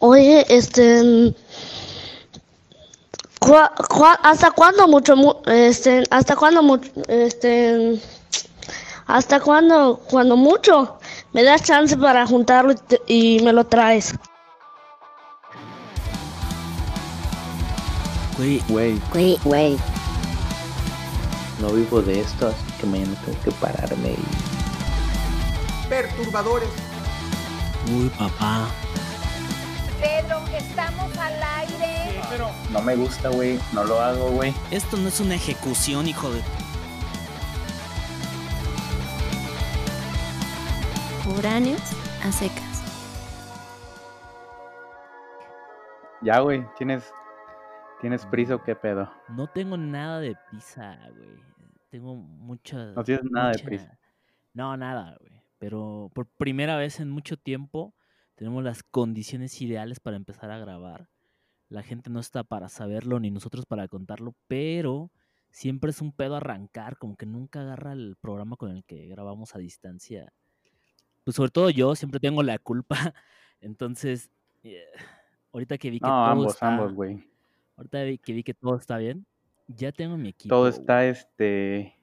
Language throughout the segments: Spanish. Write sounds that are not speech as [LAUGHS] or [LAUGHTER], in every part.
Oye, este, ¿cuá- cuá- ¿hasta cuándo mucho, mu- este, hasta cuándo mucho, este, hasta cuándo, cuando mucho me das chance para juntarlo y, te- y me lo traes? Güey, Güey, Güey, güey. no vivo de esto, así que mañana tengo que pararme y... perturbadores. uy, papá. Pedro, estamos al aire. No me gusta, güey, no lo hago, güey. Esto no es una ejecución, hijo de. Foráneos a secas. Ya, güey, tienes... ¿Tienes prisa o qué pedo? No tengo nada de prisa, güey. Tengo mucha. No tienes nada de prisa. No, nada, güey. Pero por primera vez en mucho tiempo tenemos las condiciones ideales para empezar a grabar. La gente no está para saberlo ni nosotros para contarlo, pero siempre es un pedo arrancar, como que nunca agarra el programa con el que grabamos a distancia. Pues sobre todo yo siempre tengo la culpa. [LAUGHS] Entonces, eh, ahorita que vi que No, todo ambos, está, ambos, güey. ahorita que vi que todo está bien, ya tengo mi equipo. Todo está, este...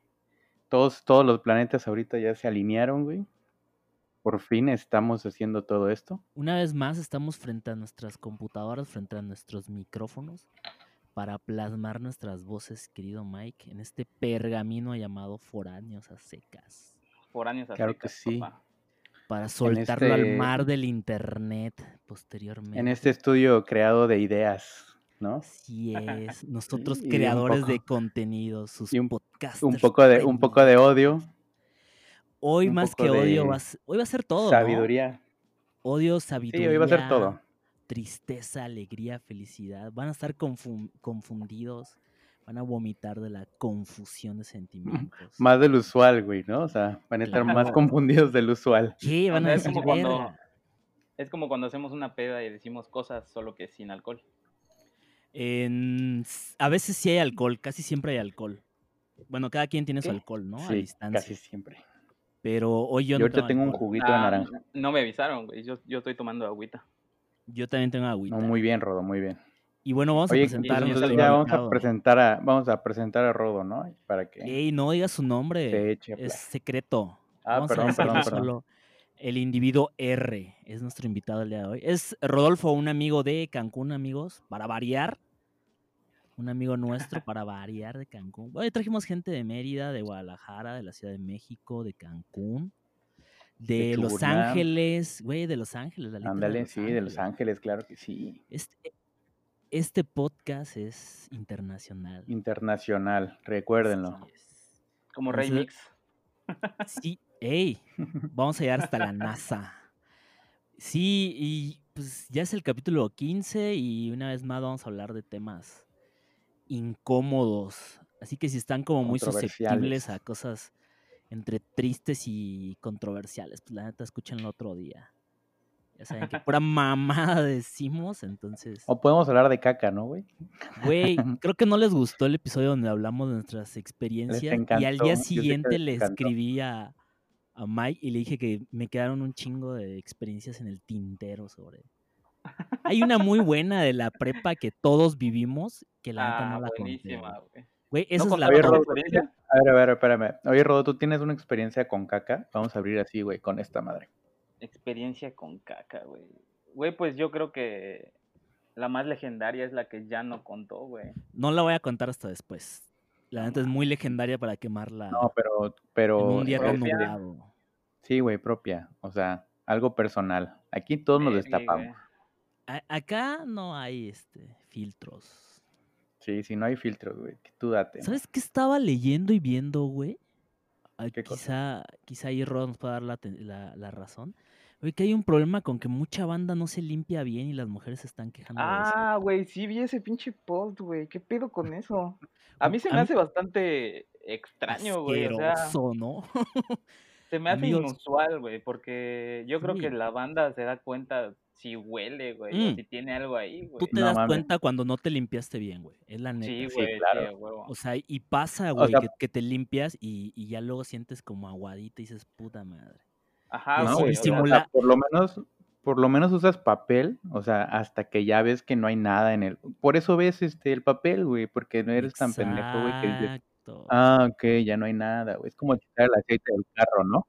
Todos, todos los planetas ahorita ya se alinearon, güey. Por fin estamos haciendo todo esto. Una vez más estamos frente a nuestras computadoras, frente a nuestros micrófonos, para plasmar nuestras voces, querido Mike, en este pergamino llamado Foráneos a secas, Foráneos a Claro que secas, sí. papá. para soltarlo al este- mar del internet posteriormente. En este estudio creado de ideas, ¿no? Así es, [LAUGHS] nosotros creadores de poco- contenidos, sus y un- podcasts. Un poco de, un poco de odio, Hoy un más que odio, va a ser- hoy va a ser todo. ¿no? sabiduría. Odio, Sí, sabiduría. hoy va a ser todo. tristeza, alegría, felicidad. Van a estar confun- confundidos. Van a vomitar de la confusión de [LAUGHS] sentimientos. Más del usual, güey, ¿no? O sea, van a estar más confundidos del usual. ¿Qué? O Van a sea, es decir, como cuando-. Es como cuando hacemos una peda y decimos cosas solo que sin alcohol. En- A veces sí hay alcohol, casi siempre hay alcohol. Bueno, cada quien tiene su alcohol, ¿no? a sí, distancia. casi siempre. Pero hoy yo Yo no ahorita tengo un juguito de Ah, naranja. No me avisaron, güey. Yo, yo estoy tomando agüita. Yo también tengo agüita. No, muy bien, Rodo, muy bien. Y bueno, vamos Oye, a presentar entonces ya vamos a presentar a, vamos a presentar a Rodo, ¿no? Para que Ey, no digas su nombre. se eche Es secreto. Ah, Vamos perdón, a perdón. solo el individuo R. Es nuestro invitado el día de hoy. Es Rodolfo, un amigo de Cancún, amigos, para variar. Un amigo nuestro [LAUGHS] para variar de Cancún. Hoy trajimos gente de Mérida, de Guadalajara, de la Ciudad de México, de Cancún, de, De Los. Ángeles, güey, de Los Ángeles. la Ándale, sí, de Los Ángeles, claro que sí. Este, este podcast es internacional. Internacional, recuérdenlo. Es. Como Rey Mix. Sí, ey, vamos a llegar hasta la NASA. Sí, y pues ya es el capítulo 15 y una vez más vamos a hablar de temas incómodos. Así que si están como muy susceptibles a cosas entre tristes y controversiales, pues la neta escúchenlo otro día. Ya saben que pura [LAUGHS] mamada decimos, entonces... O podemos hablar de caca, ¿no, güey? Güey, [LAUGHS] creo que no les gustó el episodio donde hablamos de nuestras experiencias. y al día siguiente le escribí a, a Mike y le dije que me quedaron un chingo de experiencias en el tintero sobre. Hay una muy buena de la prepa que todos vivimos, que la neta Ah, no la conté. buenísima, güey. güey. Esa ¿No es la Oye, Rodo? A ver, a ver, espérame. Oye, Rodo, ¿tú tienes una experiencia con caca? Vamos a abrir así, güey, con esta madre. Experiencia con caca, güey. Güey, pues yo creo que la más legendaria es la que ya no contó, güey. No la voy a contar hasta después. La neta es muy legendaria para quemarla No, pero, en pero... un día tan propia. nublado. Sí, güey, propia. O sea, algo personal. Aquí todos nos destapamos. güey. A- acá no hay este filtros. Sí, si no hay filtros, güey. que Tú date. ¿Sabes qué estaba leyendo y viendo, güey? Ah, ¿Qué cosa? quizá, quizá ahí Rod nos pueda dar la, la- la razón. Oye, que hay un problema con que mucha banda no se limpia bien y las mujeres se están quejando de eso. Ah, güey, sí vi ese pinche post, güey. ¿Qué pedo con eso? [LAUGHS] A mí se A me mí- hace bastante extraño, güey. O sea, Asqueroso, ¿no? [LAUGHS] se me hace amigos. inusual, güey, porque yo creo que la banda se da cuenta si huele, güey, o Mm. si tiene algo ahí, Tú güey. te No das cuenta cuando no te limpiaste bien, güey. Es la neta. Sí, güey, sí, claro. huevo. O sea, y pasa, O güey, sea- que, que te limpias y, y ya luego sientes como aguadita y dices, puta madre. Ajá, no, güey. y o sea, por lo menos, por lo menos usas papel, o sea, hasta que ya ves que no hay nada en el... Por eso ves este el papel, güey, porque no eres tan pendejo, güey, que dices, ah, ok, ya no hay nada, güey. Es como quitar el aceite del carro, ¿no?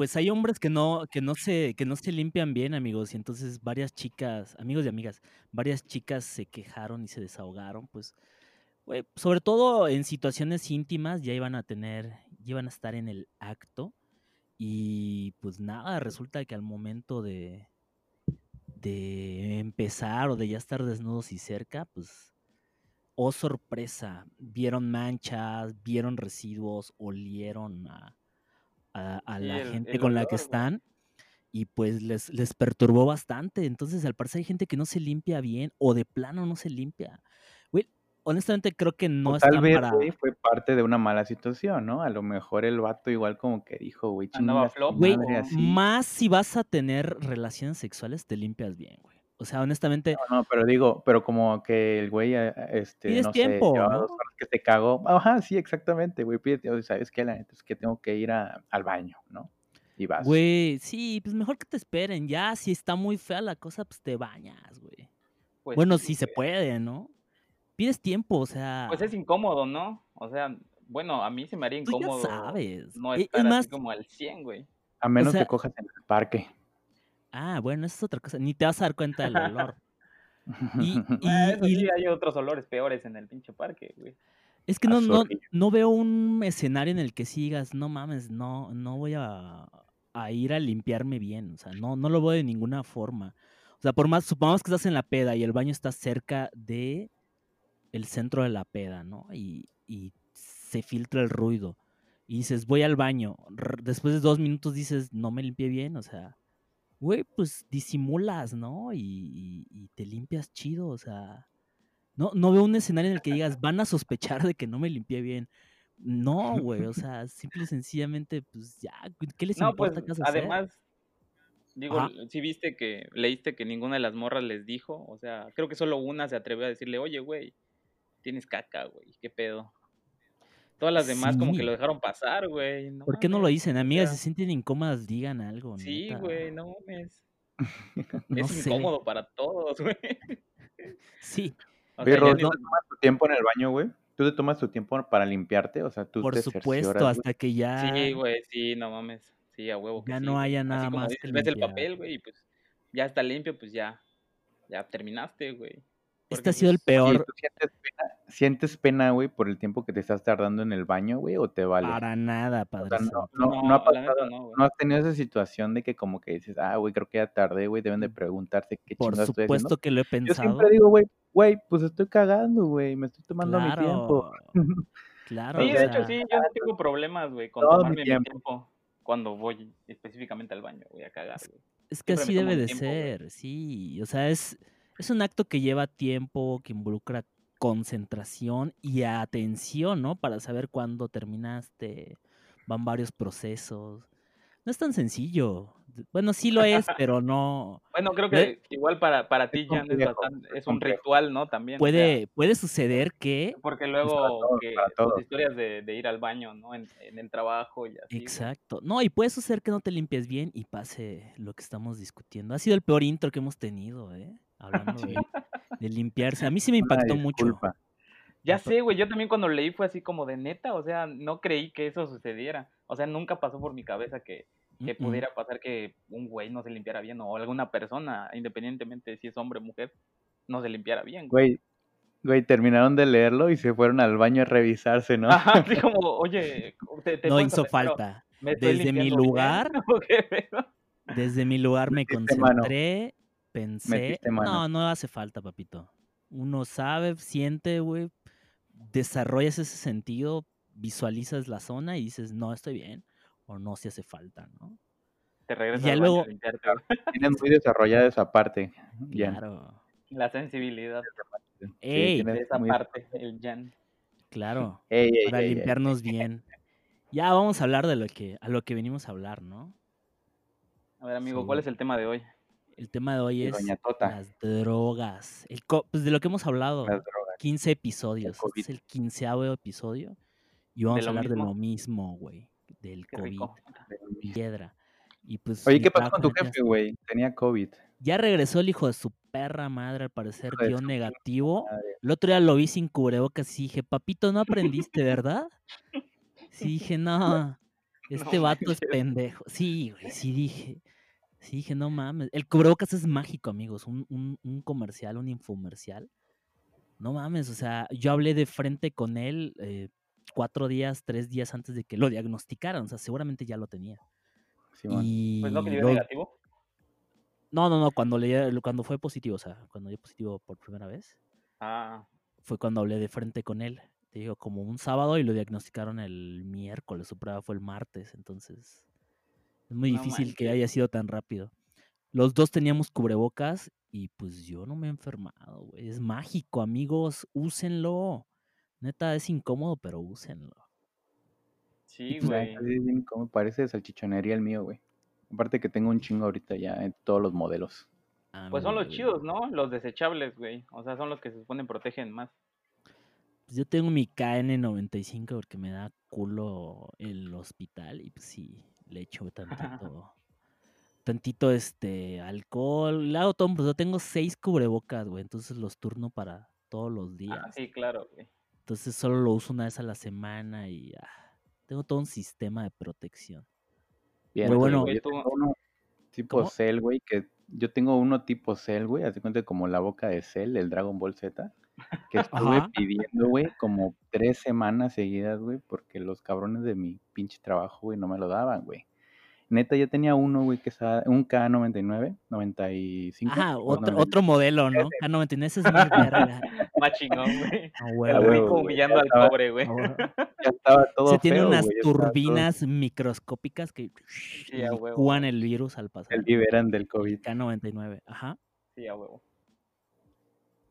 Pues hay hombres que no, que no se, que no se limpian bien, amigos, y entonces varias chicas, amigos y amigas, varias chicas se quejaron y se desahogaron, pues, sobre todo en situaciones íntimas, ya iban a tener, ya iban a estar en el acto, y pues nada, resulta que al momento de, de empezar o de ya estar desnudos y cerca, pues, oh sorpresa, vieron manchas, vieron residuos, olieron a, a, la el- gente el con la que güey. están y pues les, les perturbó bastante. Entonces, al parecer hay gente que no se limpia bien o de plano no se limpia. Güey, honestamente creo que no o tal están vez, para... fue parte de una mala situación, ¿no? A lo mejor el vato igual como que dijo, güey, Andaba flojo. Güey, más si vas a tener relaciones sexuales, te limpias bien, güey. O sea, honestamente, No, no, pero digo, pero como que el güey, eh, este, Pides no tiempo, sé, ¿no? dos horas que se cagó. Ajá, sí, exactamente, güey, pide tiempo. ¿Sabes qué? La neta es que tengo que ir a- al baño, ¿no? Y vas. güey, sí, pues mejor que te esperen. Ya, si está muy fea la cosa, pues te bañas, güey. Pues bueno, sí, si se puede, ¿no? Pides tiempo, o sea... Pues es incómodo, ¿no? O sea, bueno, a mí se me haría Tú ya incómodo sabes. no estar es más, así como al 100, güey. A menos sea- que cojas en el parque. Ah, bueno, eso es otra cosa. Ni te vas a dar cuenta del olor. Y, [LAUGHS] y- Ah, eso y hay otros olores peores en el pinche parque, güey. es que no, no, no veo un escenario en el que sigas, no mames, no, no voy a, a ir a limpiarme bien. O sea, no, no lo veo de ninguna forma. O sea, por más, supongamos que estás en la peda y el baño está cerca de el centro de la peda, ¿no? Y, y se filtra el ruido. Y dices, voy al baño. Después de dos minutos dices, no me limpié bien. O sea, güey, pues disimulas, ¿no? Y, y- y te limpias chido. O sea, no, no veo un escenario en el que digas, van a sospechar de que no me limpié bien. No, güey, o sea, simple y sencillamente, pues ya, ¿qué les No, pues importa hacer? además, digo, si viste que leíste que ninguna de las morras les dijo, o sea, creo que solo una se atrevió a decirle, oye, güey, tienes caca, güey, qué pedo. Todas las demás como que lo dejaron pasar, güey. No ¿Por qué no lo dicen? Amigas, sea, se sienten incómodas, digan algo, Sí, neta. güey, no mames. [LAUGHS] No es sé. incómodo para todos, güey. [LAUGHS] Sí, O Oye, sea, ya Rod, ni- ¿tú te tomas tu tiempo en el baño, güey? ¿Tú te tomas tu tiempo para limpiarte? O sea, tú por te supuesto, cercioras, güey? hasta que ya... Sí, güey, sí, no mames. Sí, a huevo que Ya sí, no haya nada como más que ves el papel, güey, y pues ya está limpio, pues ya, ya terminaste, güey. Este Porque, ha sido el peor ¿tú sientes pena, sientes pena, güey, por el tiempo que te estás tardando en el baño, güey, o te vale? para nada, O Padre sea, no, Santo. no, no No, ha pasado, no, no has tenido esa situación de que como que dices, ah, güey, creo que ya tardé, güey, deben de preguntarse qué Por chingados estoy haciendo. supuesto que lo he Yo pensado. siempre digo, güey, güey, pues estoy cagando, güey, me estoy tomando mi tiempo. Claro, [LAUGHS] Sí, o de hecho, sí, yo no tengo problemas, güey, con Todo mi tomarme mi tiempo. cuando voy específicamente al baño, güey, a cagar, güey. es que siempre así debe de tiempo, ser, sí. O sea, es, es un acto que lleva tiempo, que involucra concentración y atención, ¿no? Para saber cuándo terminaste. Van varios procesos. No es tan sencillo. Bueno, sí lo es, pero no. [LAUGHS] Bueno, creo que igual para, para ti, Jan, es, bastante, un ritual, ¿no? También. o sea, Puede, puede suceder que. porque para luego todos, que para todos. tus historias de, de ir al baño, ¿no? En, en el trabajo y así. Exacto. No, y puede suceder que no te limpies bien y pase lo que estamos discutiendo. Ha sido el peor intro que hemos tenido, ¿eh? Hablando de, de limpiarse. A mí sí me impactó mucho. Ya sé, güey, yo también cuando leí fue así como de neta, o sea, no creí que eso sucediera. O sea, nunca pasó por mi cabeza que, que pudiera pasar que un güey no se limpiara bien o alguna persona, independientemente de si es hombre o mujer, no se limpiara bien. güey. Güey, güey, terminaron de leerlo y se fueron al baño a revisarse, ¿no? Ajá, así [LAUGHS] como, oye, te, te No hizo falta. ¿me estoy Desde mi lugar, [LAUGHS] desde mi lugar me concentré, pensé. No, no hace falta, papito. Uno sabe, siente, güey. Desarrollas ese sentido, visualizas la zona y dices, no, estoy bien. O no, si hace falta, ¿no? Te regresas ya luego-. [LAUGHS] Tienen muy desarrollada esa parte. Ya. Claro. La sensibilidad Ey, tienes de esa muy- parte, el Jan. claro. [LAUGHS] Ey, ey, para ey, ey. limpiarnos bien. Ya vamos a hablar de lo que a lo que venimos a hablar, ¿no? A ver, amigo, Sí. ¿cuál es el tema de hoy? El tema de hoy es Tota. las drogas. El co- pues de lo que hemos hablado, Las drogas. 15 episodios. Este es el quinceavo episodio. Y vamos ¿De a hablar de lo mismo, güey. Del Qué COVID. rico. Piedra. Y pues Oye, ¿qué pasó con tu jefe, güey? Tenía COVID. Ya regresó el hijo de su perra madre, al parecer de dio negativo. madre. El otro día lo vi sin cubrebocas y dije, papito, no aprendiste, [LAUGHS] ¿verdad? Sí, dije, no, [LAUGHS] este vato es pendejo. Sí, güey, sí dije. Sí, dije, no mames. El cubrebocas es mágico, amigos. Un, un, un comercial, un infomercial. No mames, o sea, yo hablé de frente con él eh, cuatro días, tres días antes de que lo diagnosticaran. O sea, seguramente ya lo tenía. Y Pues no que dio lo- negativo. no, no, no, cuando, le, cuando fue positivo, o sea, cuando dio positivo por primera vez, Ah, fue cuando hablé de frente con él. Te digo, como un sábado y lo diagnosticaron el miércoles, su prueba fue el martes, entonces es muy No difícil que haya sido tan rápido. Los dos teníamos cubrebocas y pues yo no me he enfermado, güey. Es mágico, amigos, úsenlo. Neta, es incómodo, pero úsenlo. sí, pues, güey. como parece de salchichonería el mío, güey. Aparte que tengo un chingo ahorita ya en todos los modelos. A Pues son los chidos, ¿no? Los desechables, güey. O sea, son los que se supone protegen más. Pues yo tengo mi KN95 porque me da culo el hospital y pues sí, le echo [LAUGHS] tantito, tantito este alcohol, le hago todo, pues yo tengo seis cubrebocas, güey, entonces los turno para todos los días. Ah, sí, claro, güey. Entonces solo lo uso una vez a la semana y ah, tengo todo un sistema de protección. Bien, Pero bueno, güey, yo tú- tengo uno tipo ¿Cómo? Cell, güey, que yo tengo uno tipo Cell, güey, hace cuenta como la boca de Cell, el Dragon Ball Z, que estuve Ajá. pidiendo, güey, como tres semanas seguidas, güey, porque los cabrones de mi pinche trabajo, güey, no me lo daban, güey. Neta, yo tenía uno, güey, que estaba un K99, 95. Ajá, otro, 90. otro modelo, ¿no? K99, ese es más verga. [LAUGHS] Más chingón, güey. A El huevo, huevo, rico humillando ya al estaba- pobre, güey. a huevo. Ya estaba todo Se tiene feo, unas ya estaba todo- turbinas microscópicas que Sí, a huevo, licúan güey. el virus al pasar. El liberan del COVID. K99, ajá. Sí, a huevo.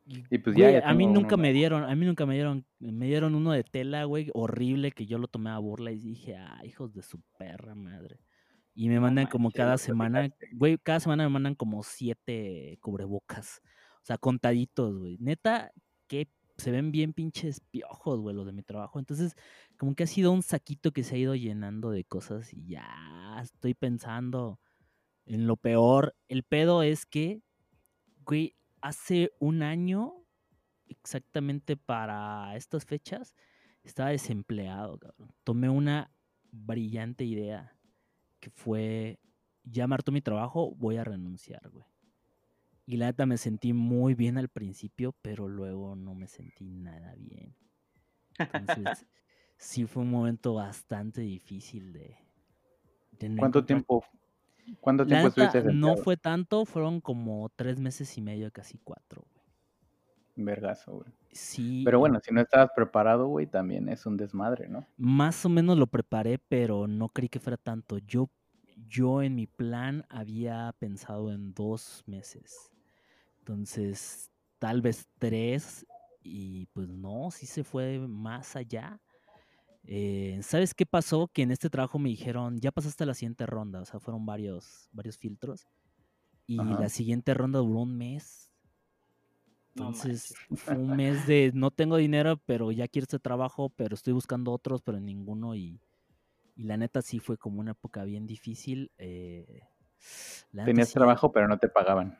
Y pues ya, Güey, ya a mí nunca uno me dieron, a mí nunca me dieron, me dieron uno de tela, güey, horrible, que yo lo tomé a burla y dije, ah, hijos de su perra madre. Y me No mandan como cada semana, güey, cada semana me mandan como siete cubrebocas. O sea, contaditos, güey. Neta, que se ven bien pinches piojos, güey, los de mi trabajo. Entonces, como que ha sido un saquito que se ha ido llenando de cosas y ya estoy pensando en lo peor. El pedo es que, güey, hace un año, exactamente para estas fechas, estaba desempleado, cabrón. Tomé una brillante idea que fue, ya me hartó mi trabajo, voy a renunciar, güey. Y la neta me sentí muy bien al principio, pero luego no me sentí nada bien. Entonces, [LAUGHS] sí fue un momento bastante difícil de... de no ¿Cuánto encontrar- tiempo, cuánto tiempo estuviste no fue tanto, fueron como tres meses y medio, casi cuatro, güey. Vergazo, güey. Sí, Pero bueno, si no estabas preparado, güey, también es un desmadre, ¿no? más o menos lo preparé, pero no creí que fuera tanto. Yo, yo en mi plan había pensado en dos meses. Entonces, tal vez tres. Y pues no, sí se fue más allá. Eh, ¿Sabes qué pasó? Que en este trabajo me dijeron, ya pasaste a la siguiente ronda. O sea, fueron varios, varios filtros. Y Ajá. la siguiente ronda duró un mes. No Entonces, fue un mes de no tengo dinero, pero ya quiero este trabajo, pero estoy buscando otros, pero ninguno. Y, y la neta sí fue como una época bien difícil. eh, Tenías sí, trabajo, pero no te pagaban.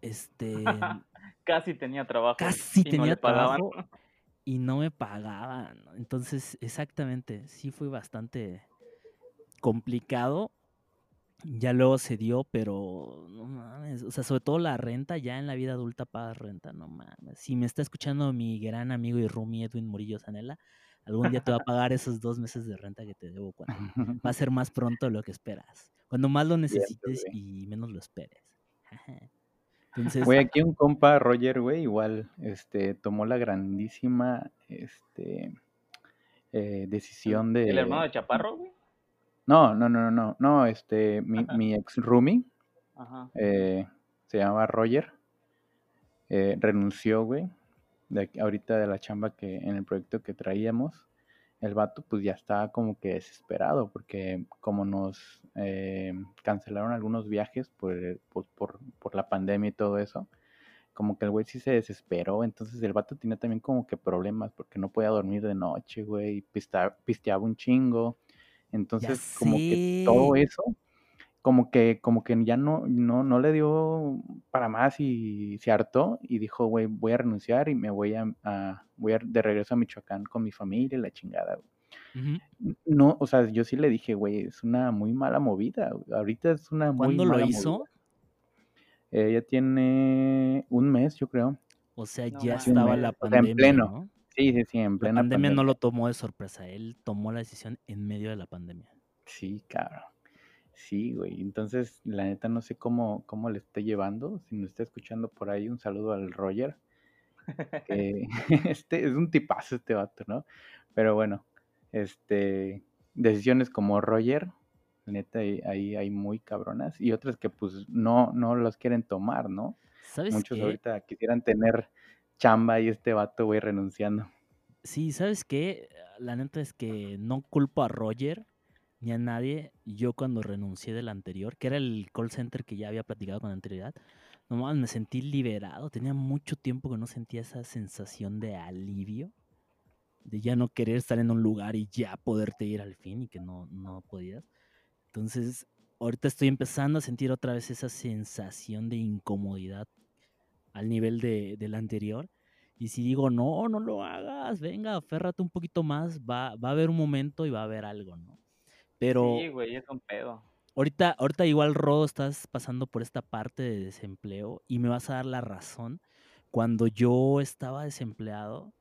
Este, [LAUGHS] Casi tenía trabajo. casi no tenía pagaban. trabajo y no me pagaban. Entonces, exactamente, sí fue bastante complicado. Ya luego se dio, pero no mames, o sea, sobre todo la renta, ya en la vida adulta pagas renta, no mames. Si me está escuchando mi gran amigo y roomie Edwin Murillo Sanela, algún día te va a pagar esos dos meses de renta que te debo cuando va a ser más pronto de lo que esperas. Cuando más lo [LAUGHS] necesites y menos lo esperes. Entonces, Güey, aquí un compa, Roger, güey, igual, este, tomó la grandísima, este, eh, decisión de... ¿El hermano de Chaparro, güey? No, no, no, no, no, este, mi, mi ex roomie, Ajá. eh, se llamaba Roger, eh, renunció, güey, de ahorita de la chamba que en el proyecto que traíamos, el vato pues ya estaba como que desesperado porque como nos eh, cancelaron algunos viajes por, el- por, por, por la pandemia y todo eso, como que el güey sí se desesperó, entonces el vato tenía también como que problemas porque no podía dormir de noche, güey, pista- pisteaba un chingo, entonces como que todo eso como que, como que ya no, no, no le dio para más y se hartó y dijo, güey, voy a renunciar y me voy a, a- voy a de regreso a Michoacán con mi familia y la chingada, güey. No, o sea, yo sí le dije, güey, es una muy mala movida. güey. Ahorita es una muy ¿Cuándo lo hizo? movida. Ella tiene un mes, yo creo. O sea, No ya estaba la o sea, en pandemia, pleno. ¿no? Sí, sí, sí, en La plena pandemia no pandemia. lo tomó de sorpresa, él tomó la decisión en medio de la pandemia. Sí, cabrón. Sí, güey. Entonces, la neta no sé cómo, cómo le esté llevando. Si nos está escuchando por ahí, un saludo al Roger. Que [LAUGHS] [LAUGHS] este es un tipazo este vato, ¿no? Pero bueno, este decisiones como Roger, la neta, ahí, ahí hay muy cabronas. Y otras que pues no, no las quieren tomar, ¿no? ¿Sabes Muchos qué? ahorita quisieran tener chamba y este vato, güey, renunciando. Sí, ¿sabes qué? La neta es que no culpo a Roger ni a nadie. Yo cuando renuncié del anterior, que era el call center que ya había platicado con anterioridad, nomás me sentí liberado. Tenía mucho tiempo que no sentía esa sensación de alivio, de ya no querer estar en un lugar y ya poderte ir al fin y que no, no podías. Entonces, ahorita estoy empezando a sentir otra vez esa sensación de incomodidad al nivel de, del anterior. Y si digo, no, no lo hagas, venga, aférrate un poquito más, va, va a haber un momento y va a haber algo, ¿no? Pero Sí, güey, es un pedo. ahorita, ahorita igual, Rodo, estás pasando por esta parte de desempleo y me vas a dar la razón. Cuando yo estaba desempleado,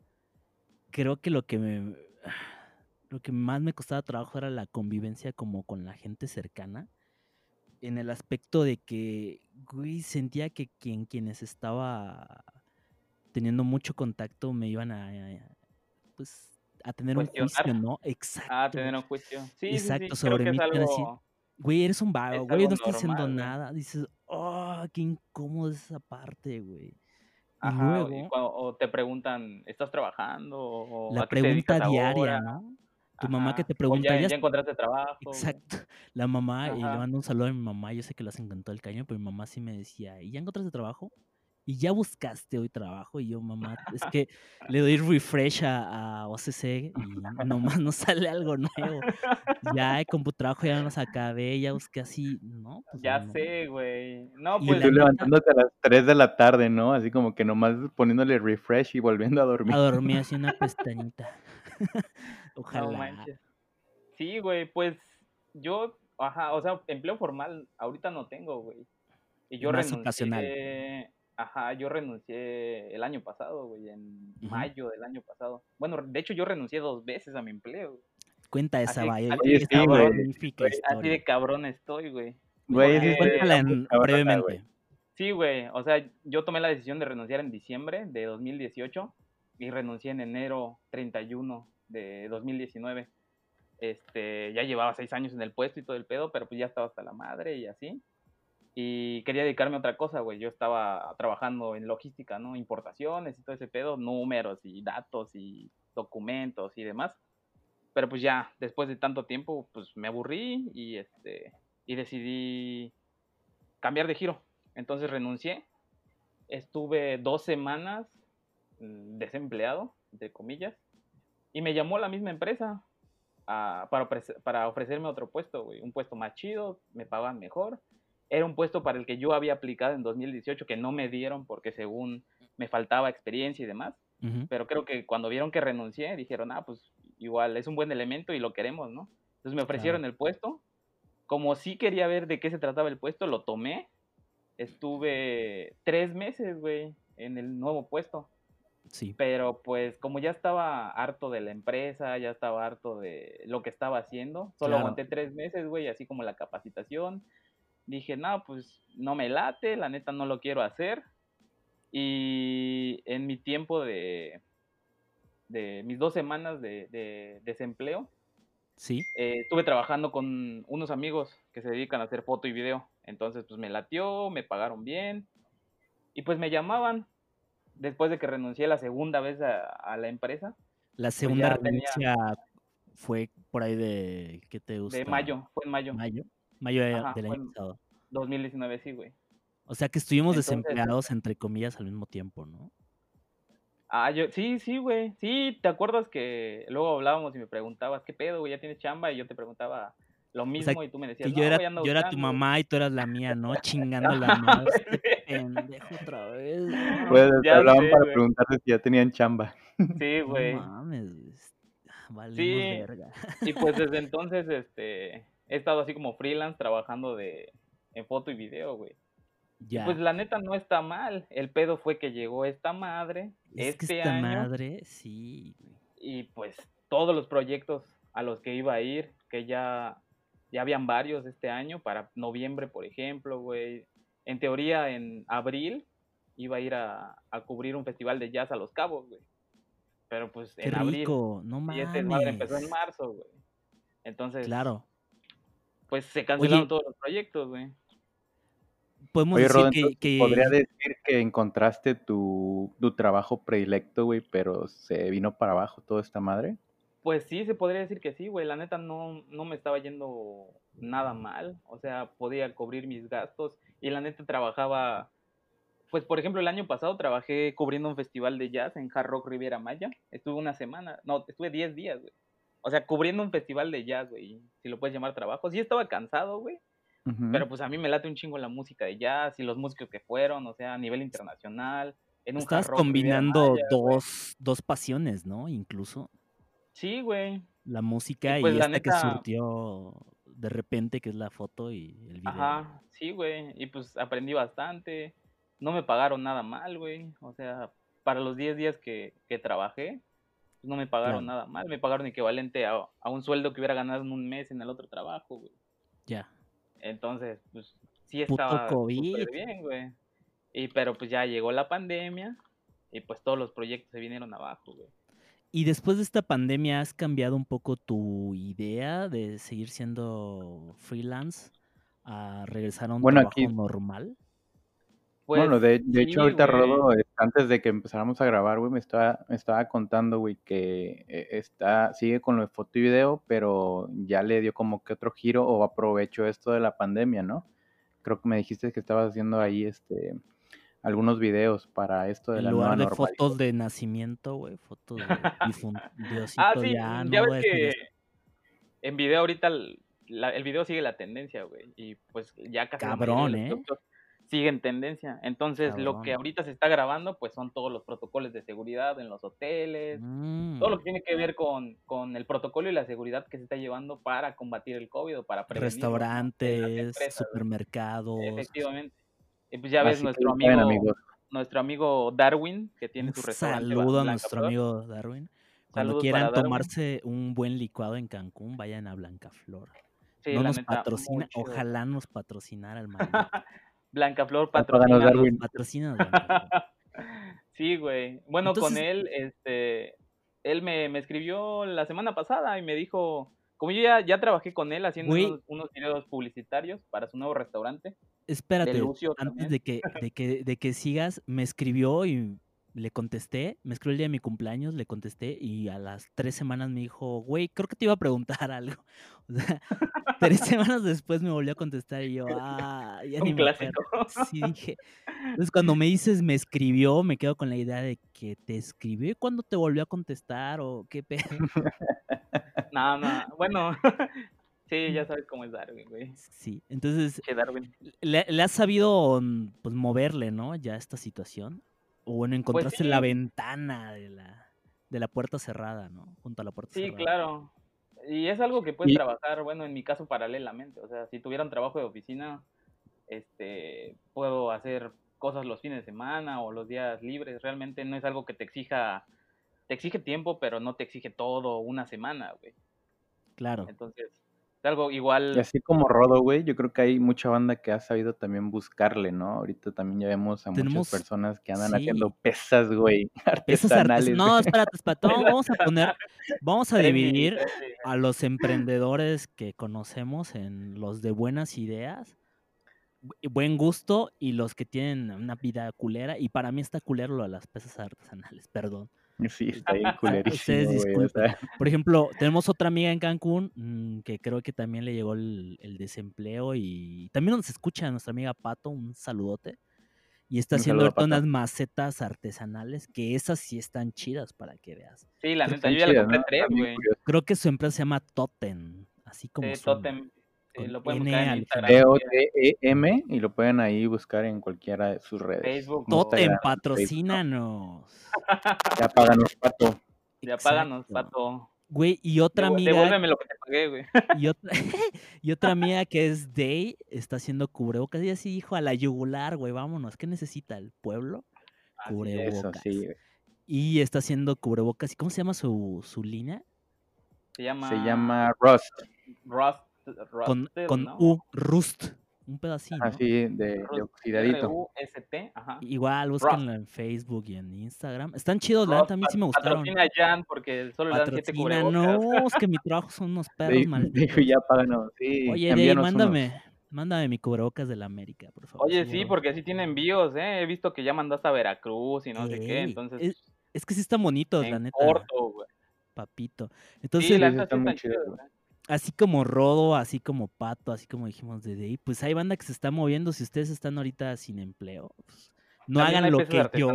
creo que lo que me lo que más me costaba trabajo era la convivencia como con la gente cercana. En el aspecto de que, güey, sentía que quien, quienes estaba teniendo mucho contacto me iban a, a- pues, a tener un juicio. ¿no? Exacto. Ah, tener un juicio. Sí, Exacto, sí, sí. Creo sobre es mí decir. Güey, eres un vago, Es güey, no estás haciendo nada. Dices, oh, qué incómodo es esa parte, güey. Ajá, y luego, o te preguntan, ¿estás trabajando? O la ¿a qué te dedicas pregunta diaria, ahora? ¿no? Tu mamá que te pregunta, ya, ¿ya encontraste trabajo. Exacto. La mamá, y le mando un saludo a mi mamá, yo sé que con todo el cariño, pero mi mamá sí me decía, ¿y ya encontraste trabajo? ¿Y ya buscaste hoy trabajo? Y yo, mamá, es que le doy refresh a, a OCC y [LAUGHS] nomás no sale algo nuevo. Ya con tu trabajo ya nos acabé, ya busqué así, no, pues Ya no. sé, güey. No, Y Y pues la tú levantándote a las 3 de la tarde, ¿no? Así como que nomás poniéndole refresh y volviendo a dormir. A dormir así una pestañita. No Ojalá. manches. Sí, güey, pues yo, ajá, o sea, empleo formal ahorita no tengo, güey. Y yo Más ocasional. renuncié, ajá, yo renuncié el año pasado, güey, en mayo del año pasado. Bueno, de hecho yo renuncié dos veces a mi empleo. güey. Cuenta esa Así- vaya. así de esa cabrón, magnífica güey, Así historia. de cabrón estoy, güey. Güey, sí, Cuéntala en- brevemente. güey. Sí, güey. O sea, yo tomé la decisión de renunciar en diciembre de 2018 y renuncié en enero 31 de 2019. Este, ya llevaba seis años en el puesto y todo el pedo, pero pues ya estaba hasta la madre y así. Y quería dedicarme a otra cosa, güey. Yo estaba trabajando en logística, ¿no? Importaciones y todo ese pedo, números y datos y documentos y demás. Pero pues ya, después de tanto tiempo, pues me aburrí y este y decidí cambiar de giro. Entonces renuncié. Estuve dos semanas mm, desempleado, entre comillas. Y me llamó la misma empresa a- para, para ofrecerme otro puesto, güey. Un puesto más chido, me pagaban mejor. Era un puesto para el que yo había aplicado en 2018 que no me dieron porque según me faltaba experiencia y demás. Ujú. Pero creo que cuando vieron que renuncié, dijeron, ah, pues igual es un buen elemento y lo queremos, ¿no? Entonces me ofrecieron el puesto. Como sí quería ver de qué se trataba el puesto, lo tomé. Estuve tres meses, güey, en el nuevo puesto. Sí. Pero pues como ya estaba harto de la empresa, ya estaba harto de lo que estaba haciendo, solo Claro. aguanté tres meses, güey, así como la capacitación. Dije, no, pues no me late, la neta no lo quiero hacer. Y en mi tiempo de, de mis dos semanas de, de desempleo, Sí. eh, estuve trabajando con unos amigos que se dedican a hacer foto y video. Entonces, pues me latió, me pagaron bien. Y pues me llamaban después de que renuncié la segunda vez a, a la empresa, La segunda Pues ya tenía- renuncia fue por ahí de. ¿Qué te gusta? de mayo, fue en mayo, Mayo. Mayo Ajá, del año pasado. 2019, sí, güey. O sea que estuvimos Entonces, desempleados, entre comillas, al mismo tiempo, ¿no? Ah, yo, sí, sí, güey. Sí, ¿te acuerdas que luego hablábamos y me preguntabas, ¿qué pedo, güey? ¿Ya tienes chamba? Y yo te preguntaba, lo O mismo sea, y tú me decías, que yo "No, era, tu buscando". mamá y tú eras la mía, ¿no? [LAUGHS] Chingando la madre. Este pendejo otra vez. no, Pues te ya hablaban sé, para preguntarte si ya tenían chamba. Sí, [LAUGHS] no güey. mames. güey, Valimos Sí. verga. Y pues desde [LAUGHS] entonces, este, he estado así como freelance trabajando de, en foto y video, güey. Ya. Pues la neta no está mal. El pedo fue que llegó esta madre es que este esta año madre, sí. y pues todos los proyectos a los que iba a ir, que ya, ya habían varios este año, para noviembre, por ejemplo, güey. En teoría, en abril iba a ir a, a cubrir un festival de jazz a Los Cabos, güey. Pero pues Qué en abril. No Y este madre empezó en marzo, güey. Entonces, Claro. pues se cancelaron Oye. todos los proyectos, güey. Podemos Oye, decir Rodo, que, entonces, que- podría decir que encontraste tu, tu trabajo predilecto, güey, pero se vino para abajo toda esta madre. Pues sí, se podría decir que sí, güey. La neta no, no me estaba yendo nada mal. O sea, podía cubrir mis gastos. Y la neta trabajaba. Pues, por ejemplo, el año pasado trabajé cubriendo un festival de jazz en Hard Rock Riviera Maya. Estuve una semana. No, estuve 10 días, güey. O sea, cubriendo un festival de jazz, güey. Si lo puedes llamar trabajo. Sí estaba cansado, güey. Pero pues a mí me late un chingo la música de jazz y los músicos que fueron. O sea, a nivel internacional. En un estás combinando Maya, dos, dos pasiones, ¿no? Incluso Sí, güey. la música y, pues, la esta que surtió de repente, que es la foto y el video. Ajá, sí, güey. Y pues aprendí bastante. No me pagaron nada mal, güey. O sea, para los 10 días que, que trabajé, pues no me pagaron Claro. nada mal. Me pagaron equivalente a, a un sueldo que hubiera ganado en un mes en el otro trabajo, güey. Ya. Entonces, pues sí Puto estaba COVID. bien, güey. Y pero pues ya llegó la pandemia y pues todos los proyectos se vinieron abajo, güey. Y después de esta pandemia, ¿has cambiado un poco tu idea de seguir siendo freelance a regresar a un Bueno, trabajo aquí- normal? Pues, bueno, de, de sí, hecho, ahorita güey. Rodo, eh, antes de que empezáramos a grabar, güey, me estaba, me estaba contando, güey, que eh, está, sigue con lo de foto y video, pero ya le dio como que otro giro o aprovechó esto de la pandemia, ¿no? Creo que me dijiste que estabas haciendo ahí este algunos videos para esto de En la lugar nueva de normalidad. fotos de nacimiento, güey, fotos de Diosito [LAUGHS] Ah, sí, ya, ya no ves a que en video ahorita el, la- el video sigue la tendencia, güey. Y pues ya casi Cabrón, ¿eh? productos siguen tendencia. Entonces lo que ahorita se está grabando pues son todos los protocolos de seguridad en los hoteles. Mm, Todo lo que tiene que ver con, con el protocolo y la seguridad que se está llevando para combatir el COVID o para. En las Restaurantes, empresas, supermercados. Efectivamente. Y pues ya ves Así nuestro amigo, nuestro amigo Darwin, que tiene Un su restaurante. saludo a nuestro Flor. amigo Darwin. Cuando Saludos quieran tomarse un buen licuado en Cancún, vayan a Blanca Flor. Sí, no la nos neta, patrocina, ojalá nos patrocinara el [LAUGHS] maldito. Blanca Flor Ya páganos, patrocina Darwin. Patrocina. [LAUGHS] Sí, güey. Bueno, con él, este, él me, me escribió la semana pasada y me dijo, como yo ya, ya trabajé con él haciendo unos, unos videos publicitarios para su nuevo restaurante, Espérate, Lucio antes de que, de, que, de que sigas, me escribió y le contesté, me escribió el día de mi cumpleaños, le contesté y a las tres semanas me dijo, güey, creo que te iba a preguntar [LAUGHS] algo. O sea, tres semanas después me volvió a contestar y yo, ah, ya [LAUGHS] ni un me clásico. acuerdo". [LAUGHS] Sí, dije. Entonces cuando me dices me escribió, me quedo con la idea de que te escribió y cuando te volvió a contestar o qué pedo. No, no, bueno, sí, ya sabes cómo es Darwin, güey. Sí, entonces Darwin. le, le has sabido mm, pues, moverle, ¿no? Ya a esta situación. O bueno, encontraste la Pues sí. ventana de la, de la puerta cerrada, ¿no? Junto a la puerta Sí, cerrada. claro. Y es algo que puedes Y- trabajar, bueno, en mi caso paralelamente. O sea, si tuviera un trabajo de oficina, este, puedo hacer cosas los fines de semana o los días libres. Realmente no es algo que te exija, te exige tiempo, pero no te exige todo una semana, güey. Claro. Entonces, es algo igual. Y así como Rodo, güey, yo creo que hay mucha banda que ha sabido también buscarle, ¿no? Ahorita también ya vemos a Tenemos- muchas personas que andan sí. haciendo pesas, güey, [LAUGHS] artesanales. artes- No, espérate, espérate. [LAUGHS] Vamos a poner, vamos a dividir a los emprendedores que conocemos en los de buenas ideas, bu- buen gusto y los que tienen una vida culera. Y para mí está culero lo de las pesas artesanales, perdón. Sí, [LAUGHS] está bien [LAUGHS] culerísimo, o disculpen. sea, Por ejemplo, tenemos otra amiga en Cancún mm, que creo que también le llegó el, el desempleo y también nos escucha nuestra amiga Pato, un saludote. Y está Un haciendo ahorita unas macetas artesanales que esas sí están chidas para que veas. Sí, la neta, yo ya le compré güey. Creo que su empresa se llama Totem, así como Sí. Totem. Con lo pueden N buscar en al Instagram, final. D-O-T-E-M y lo pueden ahí buscar en cualquiera de sus redes. Facebook, Totem, patrocínanos. Facebook. Ya páganos, pato. Ya páganos, pato. Güey, y otra amiga. Devuélveme lo que te pagué, güey. Y otra, [LAUGHS] [LAUGHS] y otra amiga que es Day está haciendo cubrebocas. Y así dijo a la yugular, güey, vámonos. ¿Qué necesita el pueblo? Así es. Cubrebocas. Eso sí, güey. Y está haciendo cubrebocas. ¿Y cómo se llama su, su línea? Se llama. Se llama Rust. Rust. Con, con ¿no? U, Rust. Un pedacito. ¿no? Así de, de Rust, oxidadito. R-U-S-T, ajá. Igual, Rust. búsquenlo en Facebook y en Instagram. Están chidos, la neta, a mí sí me Rust, gustaron. Patrocina a Jan porque solo le dan siete no, es que mi trabajo son unos [LAUGHS] perros malditos. Dave, ya páganos. Sí, Oye, mándame, unos. mándame mi cubrebocas de la América, por favor. Oye, sí, porque sí tiene envíos, ¿eh? He visto que ya mandaste a Veracruz y no sé qué, entonces. es- Es que sí están bonitos, la neta, corto, güey. papito. Sí, Entonces, la sí, sí muy están chidos, chidos, güey. Así como Rodo, así como Pato, así como dijimos de Day, pues hay banda que se está moviendo. Si ustedes están ahorita sin empleo, pues, no También hagan lo que yo,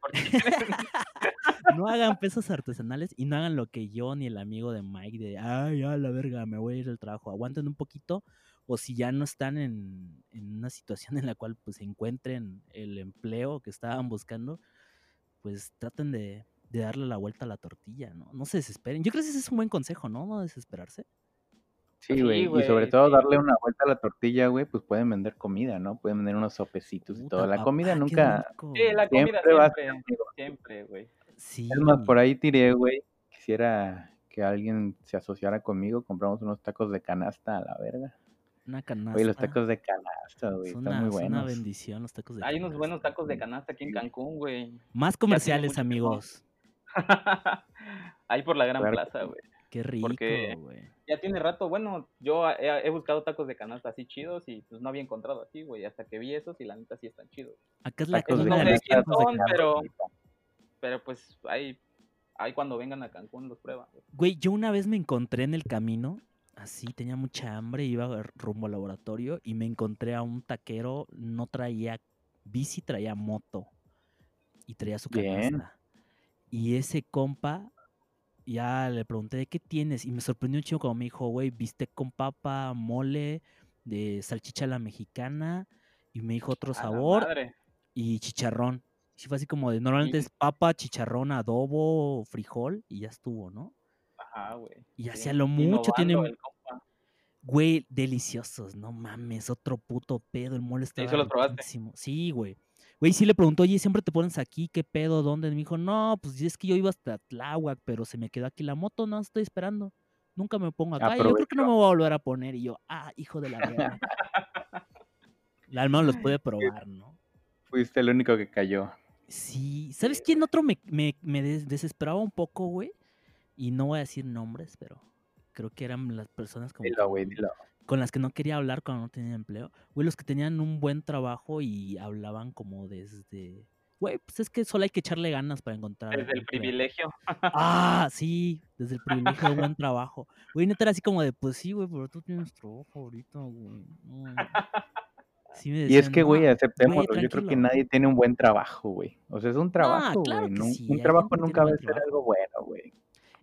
porque [LAUGHS] [LAUGHS] no hagan pesos artesanales y no hagan lo que yo ni el amigo de Mike de, ay, a la verga, me voy a ir al trabajo. Aguanten un poquito o si ya no están en, en una situación en la cual pues encuentren el empleo que estaban buscando, pues traten de, de darle la vuelta a la tortilla, ¿no? No se desesperen. Yo creo que ese es un buen consejo, ¿no? No desesperarse. Sí, Sí, güey. y sobre todo sí. darle una vuelta a la tortilla, güey, pues pueden vender comida, ¿no? Pueden vender unos sopecitos y todo. La papá, comida nunca... Sí, la comida Siempre güey. Sí. Es más, por ahí tiré, güey. Quisiera que alguien se asociara conmigo. Compramos unos tacos de canasta a la verga. Una canasta. Güey, los tacos de canasta, güey, es están una, muy es una buenos. bendición los tacos de Hay unos buenos canasta. tacos de canasta aquí en Cancún, güey. Más comerciales, amigos. [LAUGHS] Ahí por la Gran Claro. Plaza, güey. Qué rico, Porque- güey. Ya tiene rato, bueno, yo he, he buscado tacos de canasta así chidos y pues no había encontrado así, güey, hasta que vi esos y la neta sí están chidos. Acá es la Tacos de no sé quién son, canasta. pero, pero pues ahí, ahí cuando vengan a Cancún los prueban. güey. Güey, yo una vez me encontré en el camino, así, tenía mucha hambre, iba rumbo al laboratorio y me encontré a un taquero, no traía bici, traía moto y traía su Bien. canasta. Y ese compa, ya le pregunté, ¿de qué tienes? Y me sorprendió un chico como me dijo, güey, bistec con papa, mole, de salchicha a la mexicana, y me dijo otro sabor y chicharrón. Sí fue así como de, normalmente Y- es papa, chicharrón, adobo, frijol y ya estuvo, ¿no? Ajá, güey. Y sí, hacia lo mucho tiene, güey, deliciosos, no mames, otro puto pedo, el mole estaba sí probaste? Sí, güey. Güey, sí le preguntó, oye, ¿siempre te pones aquí? ¿Qué pedo? ¿Dónde? Y me dijo, no, pues es que yo iba hasta Tláhuac, pero se me quedó aquí la moto, no, estoy esperando. Nunca me pongo acá. y yo creo que no me voy a volver a poner. Y yo, ah, hijo de la verga. [LAUGHS] Al menos los puede probar, ¿no? Fuiste el único que cayó. Sí, ¿sabes quién otro me, me, me des- desesperaba un poco, güey? Y no voy a decir nombres, pero creo que eran las personas como Dilo, güey, dilo. Con las que no quería hablar cuando no tenía empleo. Güey, los que tenían un buen trabajo y hablaban como desde... Güey, pues es que solo hay que echarle ganas para encontrar... Desde el empleo". privilegio. Ah, sí, desde el privilegio de buen [LAUGHS] trabajo. Güey, neta era así como de, pues sí, güey, pero tú tienes trabajo ahorita, güey. no". Sí Y es que, güey, "No, aceptémoslo. Yo creo que tranquilo". nadie tiene un buen trabajo, güey. O sea, es un trabajo, claro güey. sí, un trabajo nunca va a ser algo bueno, güey.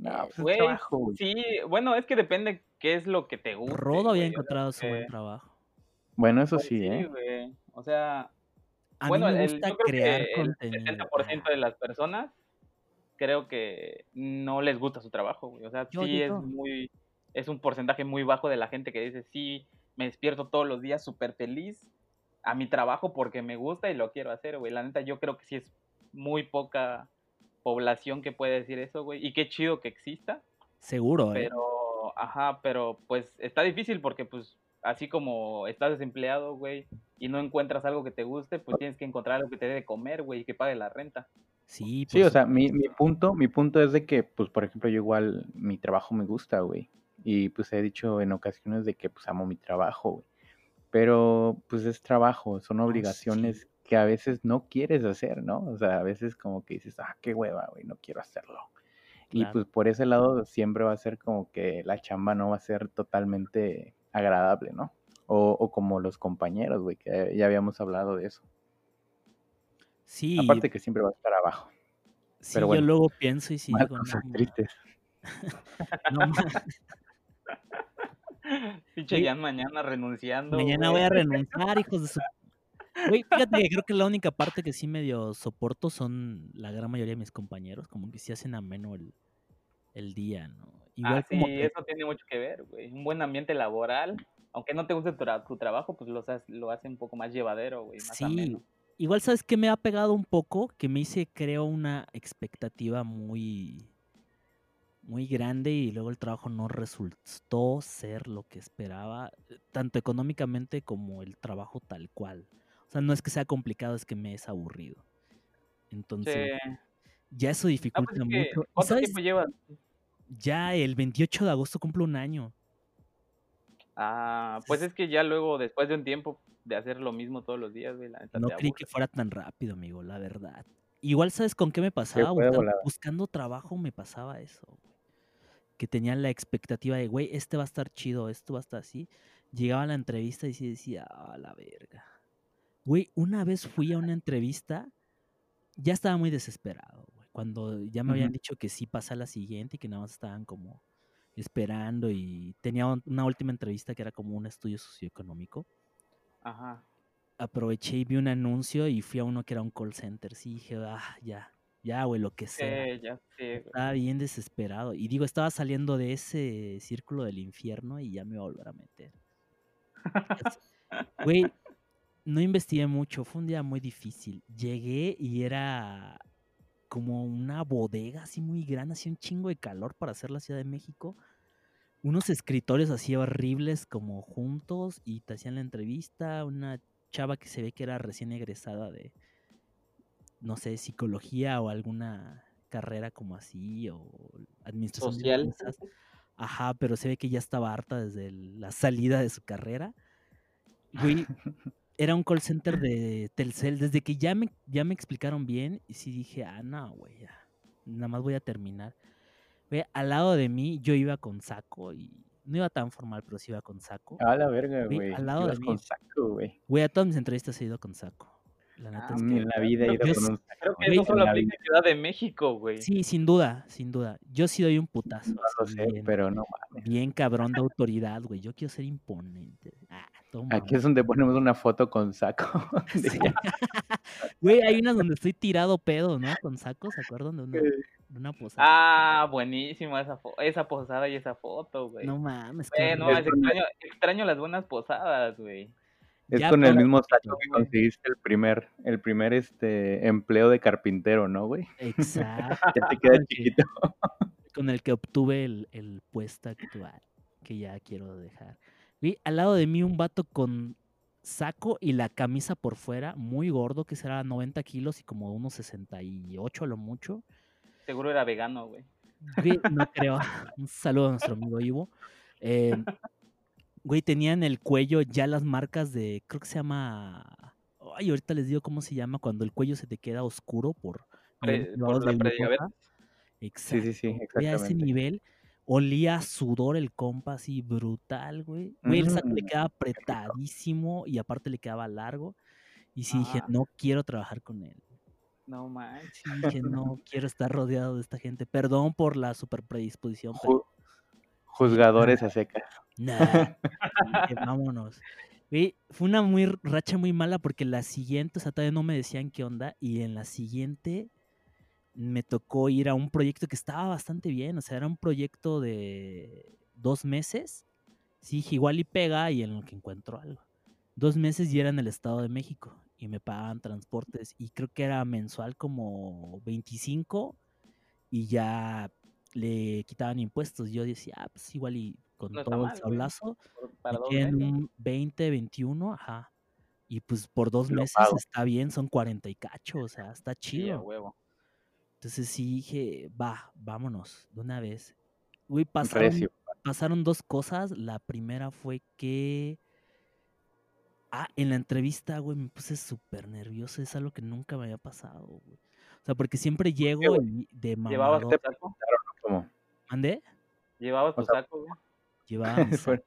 No, Eh, pues es Güey, trabajo, güey. sí, bueno, es que depende qué es lo que te gusta. Rodo había encontrado su buen porque- trabajo. Bueno, eso Pues sí, ¿eh? güey. O sea, A bueno, mí me el- gusta yo creo crear que el contenido. 60% de las personas creo que no les gusta su trabajo, güey. O sea, Yo sí es muy, es un porcentaje muy bajo de la gente que dice, sí, me despierto todos los días súper feliz a mi trabajo porque me gusta y lo quiero hacer, güey. La neta, yo creo que sí es muy poca población que puede decir eso, güey. Y qué chido que exista, Seguro, ¿eh? pero, ajá, pero pues está difícil porque pues así como estás desempleado, güey, y no encuentras algo que te guste, pues tienes que encontrar algo que te dé de comer, güey, y que pague la renta. Sí, Sí, o sea, mi, mi punto, mi punto es de que, pues, por ejemplo, yo igual mi trabajo me gusta, güey. Y pues he dicho en ocasiones de que pues amo mi trabajo, güey. Pero pues es trabajo, son No, obligaciones que a veces no quieres hacer, ¿no? O sea, a veces como que dices, ah, qué hueva, güey, no quiero hacerlo. Y pues por ese lado siempre va a ser como que la chamba no va a ser totalmente agradable, ¿no? O, o como los compañeros, güey, que ya habíamos hablado de eso. Sí, Aparte que siempre va a estar abajo. sí, pero yo luego pienso y sí Más digo, cosas [LAUGHS] no, tristes. [LAUGHS] no Pinche mañana renunciando. Mañana güey. voy a renunciar, hijos de su... Güey, fíjate creo que la única parte que sí medio soporto son la gran mayoría de mis compañeros, como que sí hacen ameno el, el día, ¿no? Igual Ah, sí, como que, eso tiene mucho que ver, güey. Un buen ambiente laboral, aunque no te guste tu, tu trabajo, pues lo, lo hace un poco más llevadero, güey, más sí, ameno. igual sabes que me ha pegado un poco, que me hice, creo, una expectativa muy, muy grande y luego el trabajo no resultó ser lo que esperaba, eh, tanto económicamente como el trabajo tal cual. O sea, no es que sea complicado, es que me es aburrido. Entonces, Sí. ya eso Ah, dificulta pues es que, mucho. ¿Y ¿cuánto sabes? tiempo llevas? Ya el 28 de agosto cumple un año. Ah, pues es que ya luego, después de un tiempo de hacer lo mismo todos los días, güey, la neta No creí que fuera tan rápido, amigo, la verdad. Igual, ¿sabes con qué me pasaba? buscando trabajo me pasaba eso, güey. Que tenía la expectativa de, güey, este va a estar chido, esto va a estar así. Llegaba a la entrevista y sí decía, ah, la verga. Güey, una vez fui a una entrevista, ya estaba muy desesperado, güey. Cuando ya me habían dicho que sí pasa la siguiente y que nada más estaban como esperando y tenía un- una última entrevista que era como un estudio socioeconómico Ajá. aproveché y vi un anuncio y fui a uno que era un call center. Sí, dije, ah, ya, ya, güey, lo que sea. Sí, ya sé. Estaba bien desesperado. Y digo, estaba saliendo de ese círculo del infierno y ya me iba a volver a meter. Güey, no investigué mucho, fue un día muy difícil. Llegué y era como una bodega así muy grande, así un chingo de calor para hacer la Ciudad de México. Unos escritorios así horribles como juntos y te hacían la entrevista. Una chava que se ve que era recién egresada de, no sé, psicología o alguna carrera como así o administración de Social. empresas. Ajá, pero se ve que ya estaba harta desde el- la salida de su carrera. Güey, [LAUGHS] era un call center de Telcel. Desde que ya me, ya me explicaron bien, y sí dije, ah, no, güey, ya. Nada más voy a terminar. Güey, al lado de mí yo iba con saco y no iba tan formal, pero sí iba con saco. A la verga, Güey, al lado de mí. con saco, güey. Güey, a todas mis entrevistas he ido con saco. La neta Ah, es que. en la vida he creo ido que con es- un Creo saco. que Güey, eso solo aplica en Ciudad de México, güey. Sí, sin duda, sin duda. Yo sí doy un putazo. No lo sé, bien, pero no mames. bien cabrón de autoridad, güey. Yo quiero ser imponente. Ah, Aquí es donde ponemos una foto con saco. [LAUGHS] Sí. [LAUGHS] Güey, hay unas donde estoy tirado pedo, ¿no? Con sacos, ¿se acuerdan de una, de una posada? Ah, buenísimo esa, posada y esa foto, güey. no mames, Güey, no, es extraño, extraño las buenas posadas, güey. Es Ya con el mismo saco que conseguiste el primer, el primer este empleo de carpintero, ¿no, güey? Exacto. [LAUGHS] Ya te queda Con el que- chiquito. Con el que obtuve el, el puesto actual, que ya quiero dejar. Vi al lado de mí un vato con saco y la camisa por fuera, muy gordo, que será 90 kilos y como unos 68 a lo mucho. Seguro era vegano, güey. Güey, [LAUGHS] no creo. [LAUGHS] Un saludo a nuestro amigo Ivo. Eh, güey, tenía en el cuello ya las marcas de, creo que se llama, ay, ahorita les digo cómo se llama, cuando el cuello se te queda oscuro por, Pre- por la. Exacto. sí, sí, güey, a ese nivel, olía a sudor el compa así brutal, güey. Güey, el saco le Mm, quedaba apretadísimo y aparte le quedaba largo. Y sí dije, Ah. no quiero trabajar con él. No manches. Sí dije, no [LAUGHS] quiero estar rodeado de esta gente. Perdón por la super predisposición, pero juzgadores a secas. Nah, [LAUGHS] dije, vámonos. Güey, fue una muy racha muy mala porque la siguiente, o sea, todavía no me decían qué onda. Y en la siguiente me tocó ir a un proyecto que estaba bastante bien. O sea, era un proyecto de dos meses. Sí, igual y pega y en lo que encuentro algo. Dos meses y era en el Estado de México. Y me pagaban transportes. Y creo que era mensual como 25. Y ya le quitaban impuestos. Yo decía, ah, pues igual y con No todo el mal, sablazo en meses. un 20, 21, ajá. Y pues por dos meses pago. está bien, son 40 y cacho, o sea, está Sí, chido. huevo. Entonces sí dije, va, vámonos, de una vez. Güey, pasaron, Recio. pasaron dos cosas. La primera fue que. Ah, en la entrevista, güey, me puse súper nervioso. Es algo que nunca me había pasado, güey. O sea, porque siempre llego y de ¿Llevabas tu mamador. saco? ¿Cómo? ¿Mandé? ¿Llevabas tu saco, güey? Llevaba mi [LAUGHS] saco. El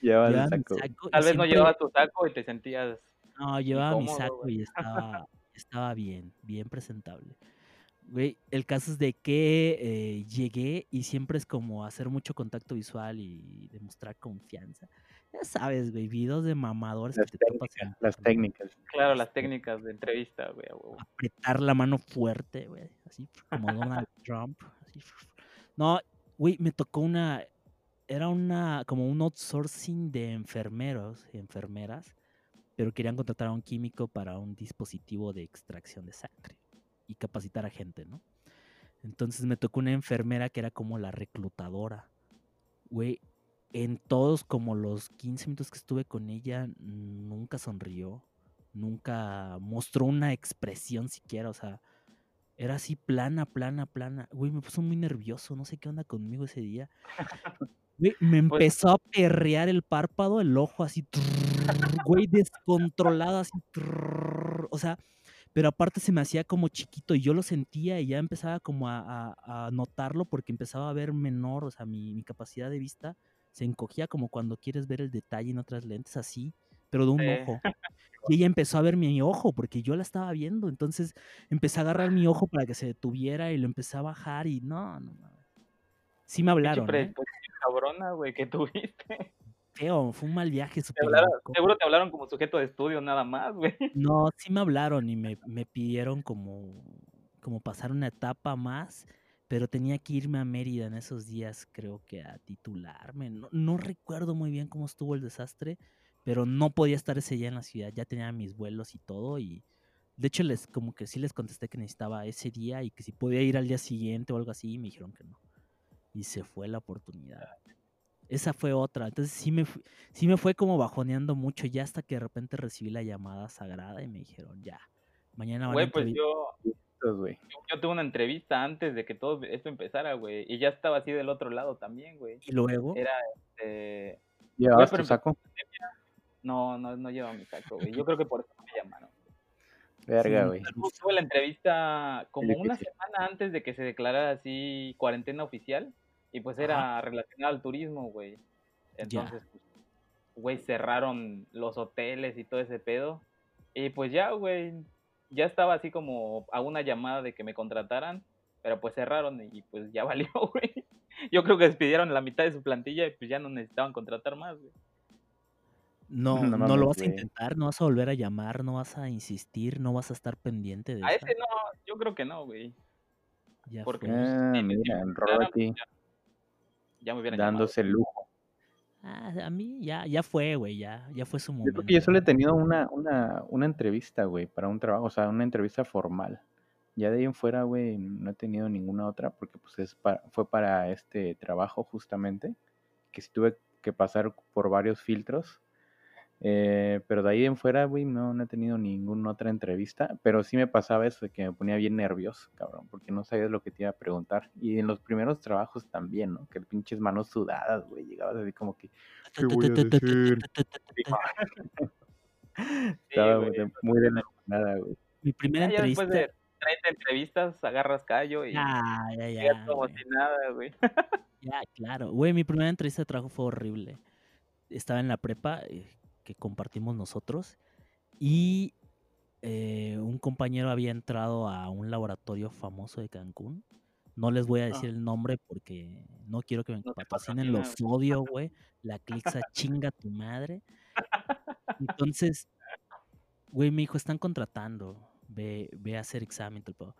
llevaba mi saco. saco Tal vez no siempre- llevabas tu saco y te sentías... No, llevaba mi Incómodo, saco güey. y [LAUGHS] estaba, estaba bien, bien presentable. Güey, el caso es de que eh, llegué y siempre es como hacer mucho contacto visual y demostrar confianza. Ya sabes, güey, videos de mamadores Las que te técnicas, las técnicas. Claro, las técnicas de entrevista, güey, apretar la mano fuerte, güey, así como Donald [LAUGHS] Trump. así. No, güey, me tocó una, era una, como un outsourcing de enfermeros y enfermeras, pero querían contratar a un químico para un dispositivo de extracción de sangre y capacitar a gente, ¿no? Entonces me tocó una enfermera que era como la reclutadora. Güey, en todos como los 15 minutos que estuve con ella, nunca sonrió, nunca mostró una expresión siquiera, o sea, era así plana, plana, plana. Güey, me puso muy nervioso, no sé qué onda conmigo ese día. Güey, me [LAUGHS] Pues- empezó a perrear el párpado, el ojo así, trrr, güey, descontrolado así, trrr, o sea, pero aparte se me hacía como chiquito y yo lo sentía y ya empezaba como a, a- a notarlo porque empezaba a ver menor, o sea, mi, mi capacidad de vista se encogía como cuando quieres ver el detalle en otras lentes así, pero de un ojo. [LAUGHS] Y ella empezó a ver mi ojo porque yo la estaba viendo, entonces empecé a agarrar mi ojo para que se detuviera y lo empecé a bajar y no, no, no. Sí me hablaron, ¿eh? cabrona, güey, que tuviste. Feo, fue un mal viaje Te súper hablaron- seguro te hablaron como sujeto de estudio nada más, güey. [LAUGHS] No, sí me hablaron y me, me pidieron como, como pasar una etapa más, pero tenía que irme a Mérida en esos días, creo que a titularme. No, no recuerdo muy bien cómo estuvo el desastre, pero no podía estar ese día en la ciudad, ya tenía mis vuelos y todo y de hecho les como que sí les contesté que necesitaba ese día y que si podía ir al día siguiente o algo así y me dijeron que no. Y se fue la oportunidad. Esa fue otra. Entonces sí me, sí me fue como bajoneando mucho ya hasta que de repente recibí la llamada sagrada y me dijeron, ya, mañana van a Güey, pues yo, yo, yo tuve una entrevista antes de que todo esto empezara, güey. Y ya estaba así del otro lado también, güey. Y luego, Era, este... ¿Llevabas tu saco? No, no, no lleva mi saco, güey. Yo creo que por eso no me llamaron. Verga, güey. Tuve la entrevista como una semana antes de que se declarara así cuarentena oficial. Y pues era relacionado al turismo, güey. Entonces, pues, güey, cerraron los hoteles y todo ese pedo. Y pues ya, güey, ya estaba así como a una llamada de que me contrataran. Pero pues cerraron y pues ya [LAUGHS] valió, güey. Yo creo que despidieron la mitad de su plantilla y pues ya no necesitaban contratar más, güey. no, No no, lo vas a intentar, no vas a volver a llamar, no vas a insistir, no vas a estar pendiente de A esa. ese no, yo creo que no, güey. Ya porque- fue. Ah, mira, el claro, Rocky Ya me hubieran llamado. dándose el lujo. Ah, a mí ya, ya fue, güey, ya, ya fue su Yo momento. creo que yo solo he tenido una, una, una entrevista, güey, para un trabajo, o sea, una entrevista formal. Ya de ahí en fuera, güey, no he tenido ninguna otra porque pues es pa- fue para este trabajo justamente, que sí tuve que pasar por varios filtros. Eh, pero de ahí en fuera, güey, no, no he tenido ninguna otra entrevista, pero sí me pasaba eso de que me ponía bien nervioso, cabrón, porque no sabías lo que te iba a preguntar. Y en los primeros trabajos también, ¿no? Que pinches manos sudadas, güey, llegabas así como que, ¿qué voy a decir? [LAUGHS] Estaba güey. muy de- nada, güey. Mi primera Ya, ya después entrevista. de 30 entrevistas, agarras callo y Ya, ya, ya. como si nada, güey. Ya, claro. Güey, mi primera entrevista de trabajo fue horrible. Estaba en la prepa eh, que compartimos nosotros y eh, un compañero había entrado a un laboratorio famoso de Cancún. No les voy a decir el nombre porque no quiero que me No patrocinen los odio, [LAUGHS] güey. La Clixa chinga tu madre. Entonces, güey, me dijo, están contratando. Ve, ve a hacer examen. todo el pedo".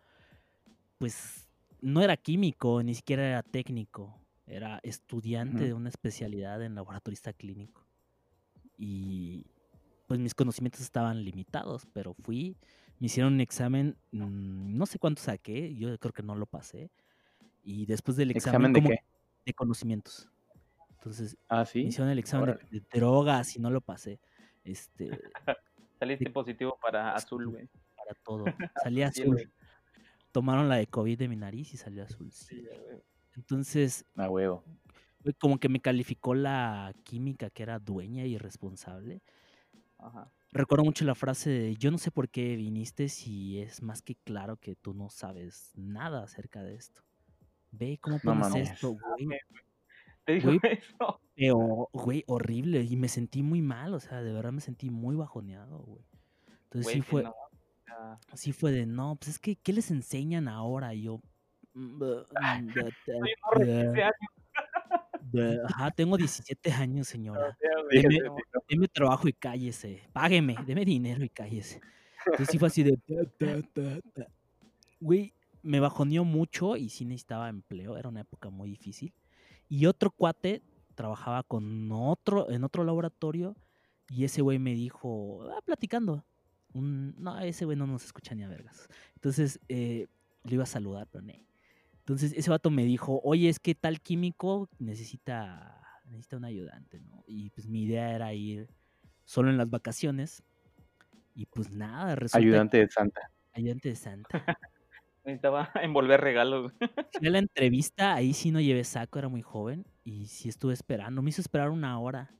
Pues no era químico, ni siquiera era técnico. Era estudiante de una especialidad en laboratorista clínico. Y pues mis conocimientos estaban limitados, pero fui, me hicieron un examen, mm, no sé cuánto saqué, yo creo que no lo pasé. Y después del examen, ¿Examen de como qué? de conocimientos. Entonces, Ah, me hicieron el examen de, drogas y no lo pasé. Este, [LAUGHS] Saliste positivo para azul, güey. para todo. [LAUGHS] Salí azul. Tomaron la de COVID de mi nariz y salió azul. sí. Entonces, A huevo. Como que me calificó la química que era dueña y responsable. Ajá. Recuerdo mucho la frase de yo no sé por qué viniste si es más que claro que tú no sabes nada acerca de esto. Ve cómo No mames. esto, güey. Te dijo Güey, eso. Pero, güey, horrible. Y me sentí muy mal, o sea, de verdad me sentí muy bajoneado, güey. Entonces Güey, sí sí, fue, no, Así fue de, no, pues es que, ¿qué les enseñan ahora? Y yo, "Mm, [LAUGHS] ajá, tengo 17 años, señora. Deme, trabajo y cállese. Págueme, deme dinero y cállese. Entonces sí fue así de. Güey, me bajoneó mucho y sí necesitaba empleo. Era una época muy difícil. Y otro cuate trabajaba con otro, en otro laboratorio. Y ese güey me dijo, ah, platicando. un- no, ese güey no nos escucha ni a vergas. Entonces, eh, le iba a saludar, pero no. Entonces, ese vato me dijo, oye, es que tal químico necesita, necesita un ayudante, ¿no? Y pues mi idea era ir solo en las vacaciones. Y pues nada, resulta Ayudante de Santa. ayudante de Santa. [LAUGHS] necesitaba envolver regalos. Fui a la entrevista, ahí sí no llevé saco, era muy joven. Y sí estuve esperando, me hizo esperar una hora.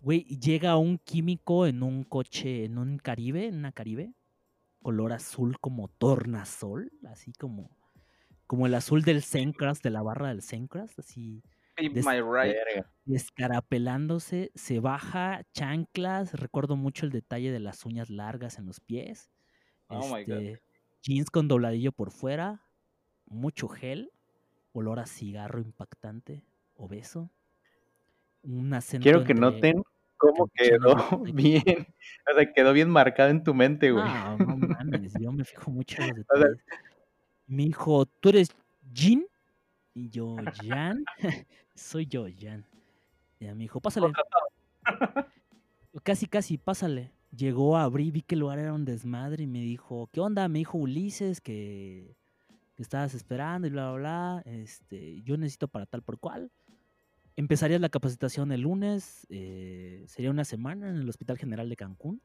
Güey, llega un químico en un coche, en un Caribe, en una Caribe, color azul como tornasol, así como, como el azul del Zencrast, de la barra del Zencrast, así Des- my right. Descarapelándose, se baja, chanclas, recuerdo mucho el detalle de las uñas largas en los pies, Oh my God. este, jeans con dobladillo por fuera, mucho gel, olor a cigarro impactante, obeso, un acento Quiero que noten cómo quedó [LAUGHS] bien. O sea, quedó bien marcado en tu mente, güey. No, no mames, yo me fijo mucho en los [LAUGHS] O sea- detalles. Me dijo, ¿tú eres Jin? Y yo, Jan, [LAUGHS] soy yo, Jan. Y me dijo, pásale. Casi, casi, pásale. Llegó, abrí, vi que el lugar era un desmadre y me dijo, ¿qué onda? Me dijo Ulises que, que estabas esperando y bla, bla, bla. Este, yo necesito para tal por cual. Empezarías la capacitación el lunes, eh, sería una semana en el Hospital General de Cancún.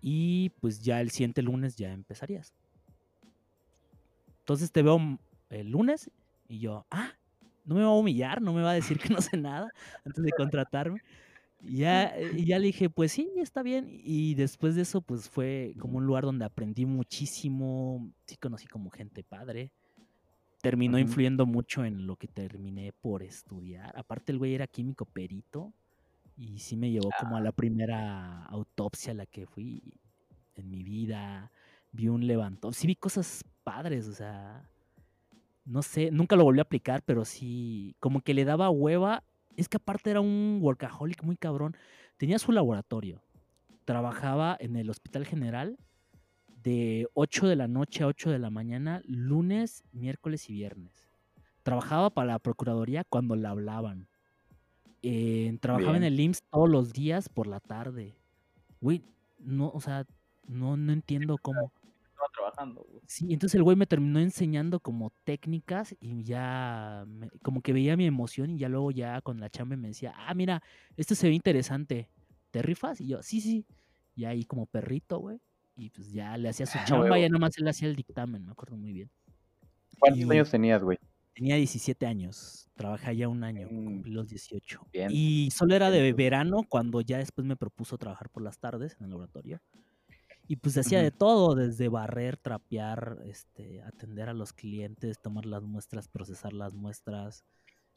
Y pues ya el siguiente lunes ya empezarías. Entonces te veo el lunes y yo, ah, no me va a humillar, no me va a decir que no sé nada antes de contratarme. Y ya, eh, y ya le dije, pues sí, está bien. Y después de eso, pues fue como un lugar donde aprendí muchísimo. Sí conocí como gente padre. Terminó Ujú. influyendo mucho en lo que terminé por estudiar. Aparte, el güey era químico perito. Y sí me llevó como a la primera autopsia a la que fui en mi vida. Vi un levantón. Sí vi cosas padres, o sea. No sé, nunca lo volví a aplicar, pero sí, como que le daba hueva. Es que aparte era un workaholic muy cabrón. Tenía su laboratorio. Trabajaba en el Hospital General de 8 de la noche a 8 de la mañana, lunes, miércoles y viernes. Trabajaba para la Procuraduría cuando la hablaban. Eh, trabajaba en el IMSS todos los días por la tarde. Güey, no, o sea, no, no entiendo cómo. Trabajando, güey. Sí, entonces el güey me terminó enseñando como técnicas y ya me- como que veía mi emoción y ya luego ya con la chamba me decía, ah, mira, esto se ve interesante, ¿te rifas? Y yo, sí, sí. Y ahí como perrito, güey. Y pues ya le hacía su [LAUGHS] Ah, chamba y ya nomás él hacía el dictamen, me acuerdo muy bien. ¿Cuántos Y años tenías, güey? Tenía 17 años, trabajé allá un año, Mm, cumplí los 18. bien, Y solo era de verano cuando ya después me propuso trabajar por las tardes en el laboratorio. Y pues hacía de todo, desde barrer, trapear, este, atender a los clientes, tomar las muestras, procesar las muestras,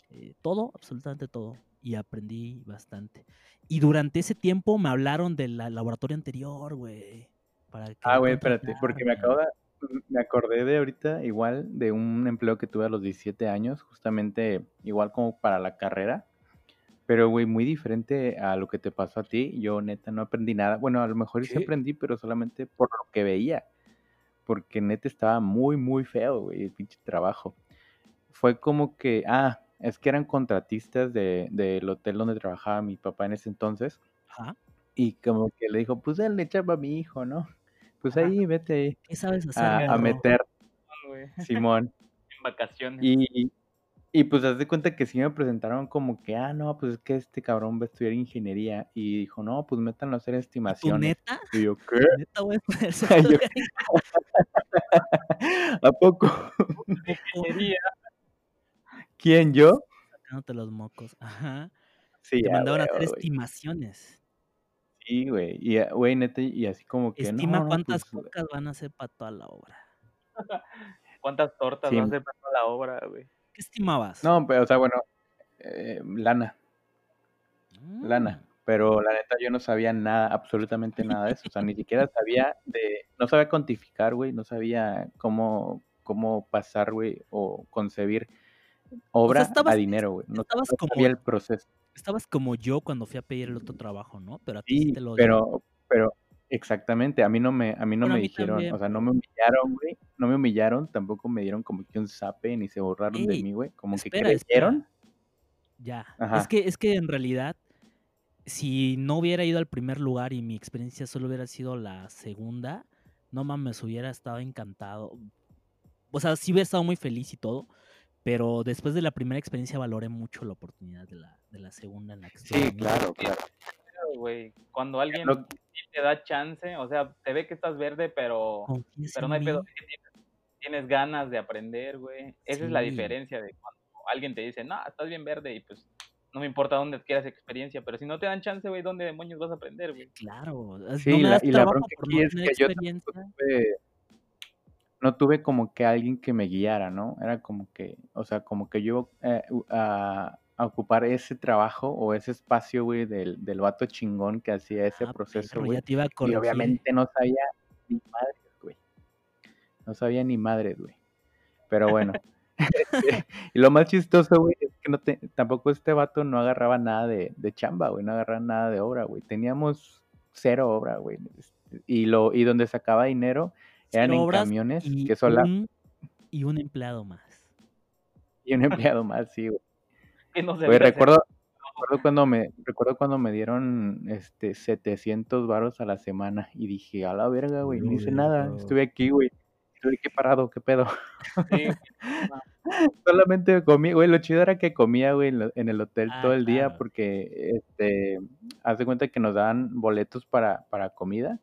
eh, todo, absolutamente todo. Y aprendí bastante. Y durante ese tiempo me hablaron del la- laboratorio anterior, güey. Ah, güey, espérate, porque me acabo de, me acordé de ahorita igual de un empleo que tuve a los 17 años, justamente igual como para la carrera, pero güey, muy diferente a lo que te pasó a ti. Yo neta no aprendí nada. Bueno, a lo mejor sí aprendí, pero solamente por lo que veía, porque neta estaba muy, muy feo, güey, el pinche trabajo. Fue como que, ah, es que eran contratistas de, del hotel donde trabajaba mi papá en ese entonces. Ajá. Y como que le dijo, pues le chamba a mi hijo, ¿no? Pues Ajá. ahí vete ¿Qué sabes hacer, a, a meter. Simón. [LAUGHS] En vacaciones. Y, y pues haz de cuenta que sí me presentaron como que, ah, no, pues es que este cabrón va a estudiar ingeniería. Y dijo, no, pues métanlo a hacer ¿Y tu estimaciones. neta? Y yo, ¿qué? [LAUGHS] ¿Neta voy a ponerse [LAUGHS] a Ay, yo- estudiar [LAUGHS] ¿A poco? Ingeniería. ¿Quién, yo? sacándote los mocos? Ajá. Sí, Te ya, mandaban a hacer estimaciones. Sí, güey. Y, ah, güey, neta, y así como que, Estima no, no, cuántas pues, cocas van a hacer para toda la obra. ¿Cuántas tortas Sí. va a hacer para toda la obra, güey? ¿Qué estimabas? No, pero, o sea, bueno, eh, lana, lana. Mm, pero la neta yo no sabía nada, absolutamente nada de eso, o sea, ni siquiera sabía de, no sabía cuantificar, güey, no sabía cómo, cómo pasar, güey, o concebir obra estabas- a dinero, güey, no, estabas no como- sabía el proceso. Estabas como yo cuando fui a pedir el otro trabajo, ¿no? Pero a ti sí Sí, te lo pero, pero, exactamente, a mí no me, a mí no Bueno, me mí dijeron, también. o sea, no me humillaron, güey, no me humillaron, tampoco me dieron como que un zape, ni se borraron de mí, güey, como que espera, espera. creyeron. Ya. Ajá. Es que, es que en realidad, si no hubiera ido al primer lugar y mi experiencia solo hubiera sido la segunda, no mames, hubiera estado encantado. O sea, sí hubiera estado muy feliz y todo, pero después de la primera experiencia valoré mucho la oportunidad de la, de la segunda en la que. Sí, claro, claro. Güey. Cuando alguien te da chance, o sea, te ve que estás verde, pero, pero no hay pedo, tienes, tienes ganas de aprender, güey. Esa es la diferencia de cuando alguien te dice, no, estás bien verde y pues no me importa dónde adquieras experiencia, pero si no te dan chance, güey, ¿dónde demonios vas a aprender, güey? Claro. Sí, no me la- das y la bronca aquí es tener que yo tuve- no tuve como que alguien que me guiara, ¿no? Era como que, o sea, como que yo eh, u- a, ocupar ese trabajo o ese espacio, güey, del, del vato chingón que hacía ese Ah, proceso, güey. Y obviamente no sabía ni madres, güey. No sabía ni madres, güey. Pero bueno. [LAUGHS] Este, y lo más chistoso, güey, es que no te, tampoco este vato no agarraba nada de, de chamba, güey. No agarraba nada de obra, güey. Teníamos cero obra, güey. Este, Y, lo, y donde sacaba dinero eran en camiones, y que sola, un, y un empleado más. y un empleado más, sí, güey. Que no se recuerdo, recuerdo cuando me, recuerdo cuando me dieron este 700 varos a la semana y dije, a la verga, güey, no hice nada, estuve aquí, güey. Estuve aquí parado, qué pedo. Sí, [LAUGHS] Solamente comí, güey, lo chido era que comía, güey, en, el hotel Ah, todo el día claro. porque, este, haz de cuenta que nos daban boletos para, para comida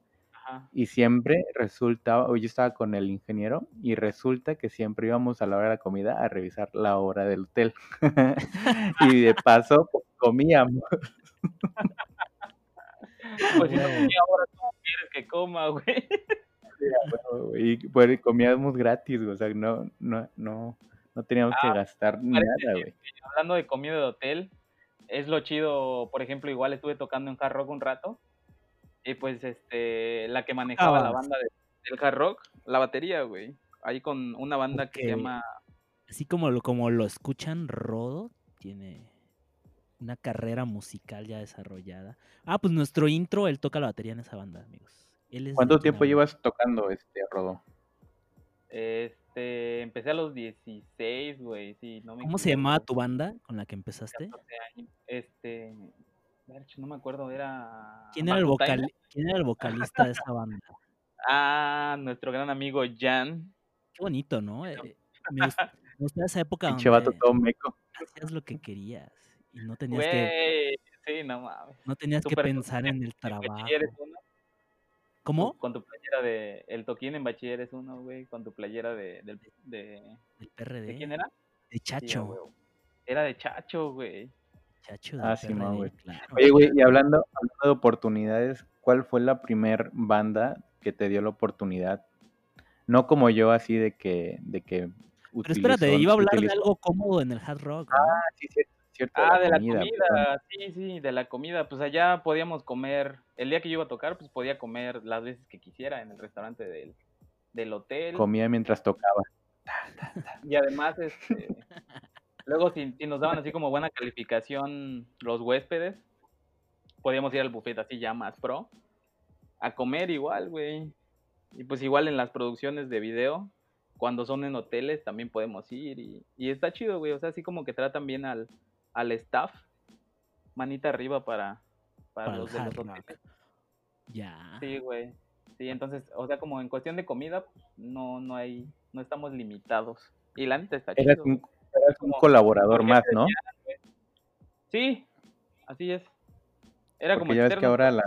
ajá. y siempre resultaba, yo estaba con el ingeniero y resulta que siempre íbamos a la hora de la comida a revisar la hora del hotel. [LAUGHS] y de paso, pues, comíamos. [LAUGHS] Pues si no Huevo. comía ahora, ¿cómo quieres que coma, güey? Y pues, comíamos gratis, güey, o sea, no, no, no, no teníamos que Ah, gastar nada, güey. Hablando de comida de hotel, es lo chido, por ejemplo, igual estuve tocando en Hard Rock un rato y pues este, la que manejaba la banda de- del Hard Rock, la batería, güey. Ahí con una banda que se llama Así como lo, como lo escuchan, Rodo tiene una carrera musical ya desarrollada. Ah, pues nuestro intro, él toca la batería en esa banda, amigos. Él es de ¿Cuánto tiempo llevas tocando, este, Rodo? Este, empecé a los 16, güey, sí, no me ¿Cómo se llamaba tu banda con la que empezaste? 14 años. Este, no me acuerdo, era ¿Quién era, el vocal, ¿Quién era el vocalista de esa banda? [LAUGHS] Ah, nuestro gran amigo Jan. Qué bonito, ¿no? Eh, me, gust- [LAUGHS] me gustaba esa época Pinche vato donde todo meco. hacías lo que querías y no tenías que Güey, sí, no mames. no tenías que Súper pensar en el trabajo. ¿Cómo? Con tu playera de. El toquín en bachiller es uno, güey. Con tu playera de. del- de, PRD. ¿de quién era? De Sí, Chacho. huevo. Era de Chacho, güey. Chacho Ah, sí, no, PRD, güey. claro. Oye, güey, y hablando, hablando de oportunidades, ¿cuál fue la primer banda que te dio la oportunidad? No como yo, así de que, de que Pero espérate, utilizó- iba a hablar de algo cómodo en el hard rock, ¿no? Ah, sí, cierto, cierto, Ah, de la comida, perdón. sí, sí, de la comida. Pues allá podíamos comer. El día que yo iba a tocar, pues podía comer las veces que quisiera en el restaurante del, del hotel. Comía mientras tocaba. Y además, este, [LAUGHS] luego si, si nos daban así como buena calificación los huéspedes, podíamos ir al buffet así ya más pro, a comer igual, güey. Y pues igual en las producciones de video, cuando son en hoteles, también podemos ir. Y, y está chido, güey. O sea, así como que tratan bien al, al staff. Manita arriba para, para, los de los hoteles. Ya. Sí, güey. Sí, entonces, o sea, como en cuestión de comida, pues, no, no hay, no estamos limitados. Y la neta está chido. un, eras un colaborador más, ¿no? Sí, así es. Era como ya ves que ahora la-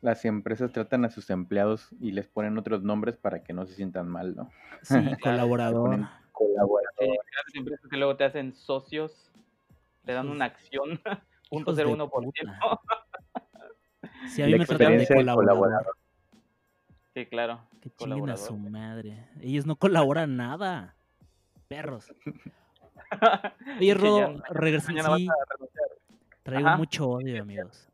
las empresas tratan a sus empleados y les ponen otros nombres para que no se sientan mal, ¿no? Sí, [LAUGHS] colaborador. Colaborador. Sí, grandes empresas que luego te hacen socios, te dan una acción, [LAUGHS] punto cero uno por ciento. Sí, a mí La me tratan de colaborador. colaborador. Sí, claro. Que chinguen a su madre. Ellos no [LAUGHS] colaboran nada. Perros. [LAUGHS] Oye, Rodo, ya- regresa- mañana vas sí, a renunciar. Traigo Ajá. mucho odio, amigos.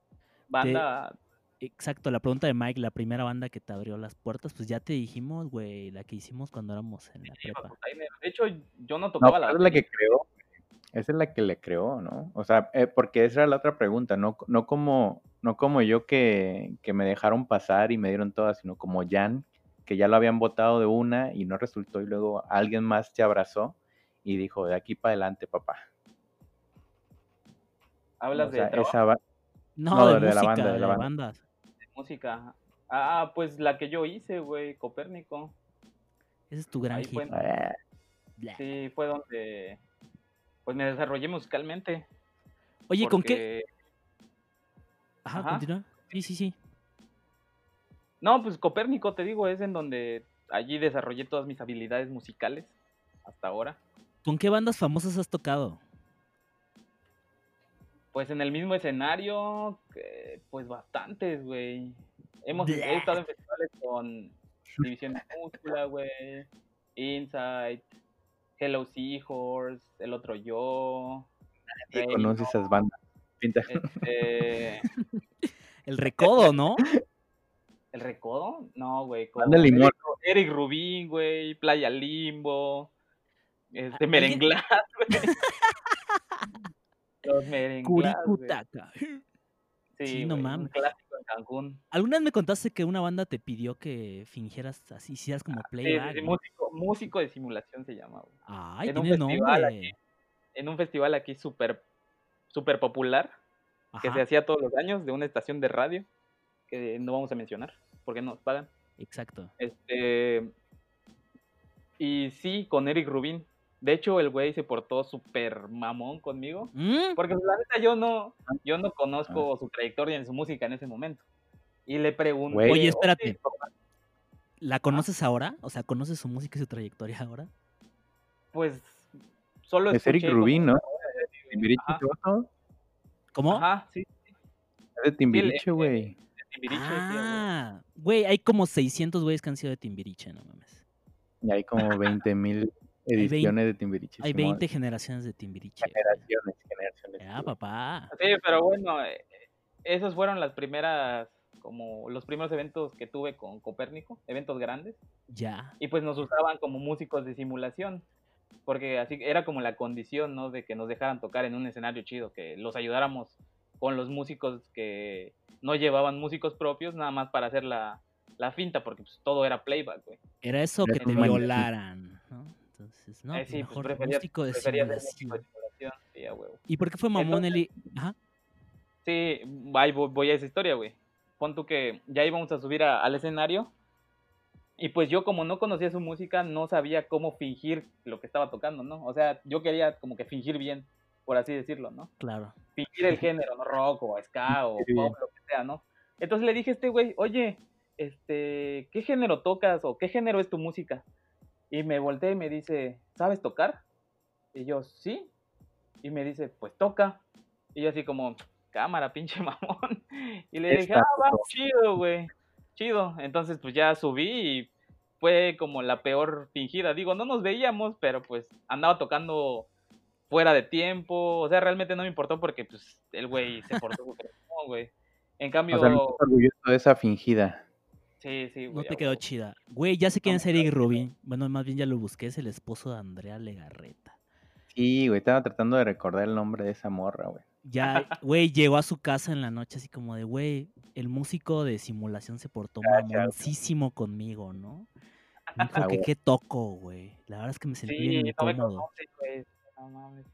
Banda, Exacto, la pregunta de Mike, la primera banda que te abrió las puertas, pues ya te dijimos, güey, la que hicimos cuando éramos en la sí, prepa. Timer. De hecho, yo no No, tocaba pero la es la que creó. Esa es la que le creó, ¿no? O sea, eh, porque esa era la otra pregunta, no, no como, no como yo que, que me dejaron pasar y me dieron todas, sino como Jan, que ya lo habían votado de una y no resultó, y luego alguien más te abrazó y dijo, de aquí para adelante, papá. Hablas O sea, de esa No, No, de, de la banda, de de la banda. bandas. de música. Ah, pues la que yo hice, güey, Copérnico. Ese es tu gran Ahí hit. fue, eh, sí, fue donde pues me desarrollé musicalmente. Oye, ¿con qué? Ajá, Ajá. continúa. Sí, sí, sí. No, pues Copérnico, te digo, es en donde allí desarrollé todas mis habilidades musicales hasta ahora. ¿Con qué bandas famosas has tocado? Pues en el mismo escenario, pues bastantes, güey. Hemos Blah. estado en festivales con División Múscula, güey, Insight, Hello Seahorse, El Otro Yo, nadie conoce esas bandas. Pinta- este, [LAUGHS] El recodo, ¿no? [LAUGHS] ¿El Recodo? No, güey, con Limón. Eric, Eric Rubín, güey, Playa Limbo, este, Merenglás, [LAUGHS] güey. Los Merenglás. Curicutaca. Sí, Sí, no mames. Un clásico en Cancún. ¿Alguna vez me contaste que una banda te pidió que fingieras así, hicieras como sí, playback? sí, músico, músico de simulación se llama, güey. Ay, en un tiene festival nombre. En un festival aquí súper súper popular, que se hacía todos los años, de una estación de radio, que no vamos a mencionar, porque no nos pagan. exacto. Este. Y sí, con Eric Rubin. De hecho, el güey se portó súper mamón conmigo. ¿Mm? Porque la neta yo no, yo no Ah. conozco su trayectoria ni su música en ese momento. Y le pregunté. Güey. Oye, espérate. "Oye, ¿La conoces ahora? O sea, ¿conoces su música y su trayectoria ahora? Pues solo Es Eric Rubin, ¿no? Timbiriche, Ajá, ¿te vato? ¿Cómo? ajá, sí, Es de Timbiriche, güey. Timbiriche. Ah, güey, hay como 600 güeyes que han sido de Timbiriche, no mames. Y hay como 20 mil [LAUGHS] ediciones de Timbiriche. Hay Simón. 20 generaciones de Timbiriche. generaciones, generaciones. Ya, papá. Sí, pero bueno, eh, esos fueron las primeras, como los primeros eventos que tuve con Copérnico, eventos grandes. Ya. y pues nos usaban como músicos de simulación porque así era como la condición no de que nos dejaran tocar en un escenario chido que los ayudáramos con los músicos que no llevaban músicos propios nada más para hacer la, la finta porque pues todo era playback güey Era eso Era que te violaran, ¿no? Entonces, no, Eh, pues sí pues mejor prefería, músico de prefería músico simulación. de simulación sí, huevo. ¿Y por qué fue mamón Entonces- Eli? Ajá. Sí, ahí voy, voy a esa historia, güey. Pon tú que ya íbamos a subir a- al escenario. Y pues yo como no conocía su música, no sabía cómo fingir lo que estaba tocando, ¿no? O sea, yo quería como que fingir bien, por así decirlo, ¿no? Claro. Fingir el género, ¿no? Rock o ska o Sí. pop, lo que sea, ¿no? Entonces le dije a este güey, oye, este, ¿qué género tocas o qué género es tu música? Y me volteé y me dice, ¿sabes tocar? Y yo, sí. Y me dice, pues toca. Y yo así como, cámara, pinche [LAUGHS] mamón. Y le dije, Esta, ah, va, chido, güey. Chido. Entonces, pues ya subí y fue como la peor fingida. Digo, no nos veíamos, pero pues andaba tocando fuera de tiempo. O sea, realmente no me importó porque pues el güey se portó mamón, güey. En cambio, O sea, no estás orgulloso de esa fingida. sí, sí, No güey. te a quedó chida. Güey, ya sé quién No, es Eric Rubin. Bueno, más bien ya lo busqué. Es el esposo de Andrea Legarreta. Sí, güey, estaba tratando de recordar el nombre de esa morra, güey. Ya, [LAUGHS] güey, llegó a su casa en la noche así como de, güey, el músico de simulación se portó güey. mamoncísimo conmigo, ¿no? Me [LAUGHS] dijo Ah, que güey. qué toco, güey. La verdad es que me sentí Sí, bien no me incómodo. conoces, güey. No mames.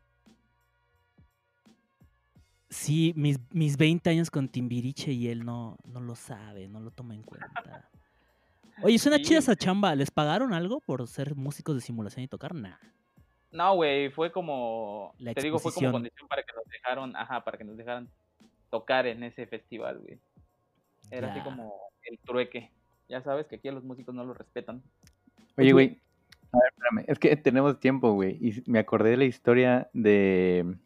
Sí, mis, mis 20 años con Timbiriche y él no, no lo sabe, no lo toma en cuenta. Oye, suena chida Sí. esa chamba. ¿Les pagaron algo por ser músicos de simulación y tocar? Nah. No, güey, fue como, La te digo, fue como condición para que nos dejaron, ajá, para que nos dejaran tocar en ese festival, güey. Era así como el trueque. Ya sabes que aquí a los músicos no los respetan. Oye. güey, a ver, espérame, es que tenemos tiempo, güey, y me acordé de la historia de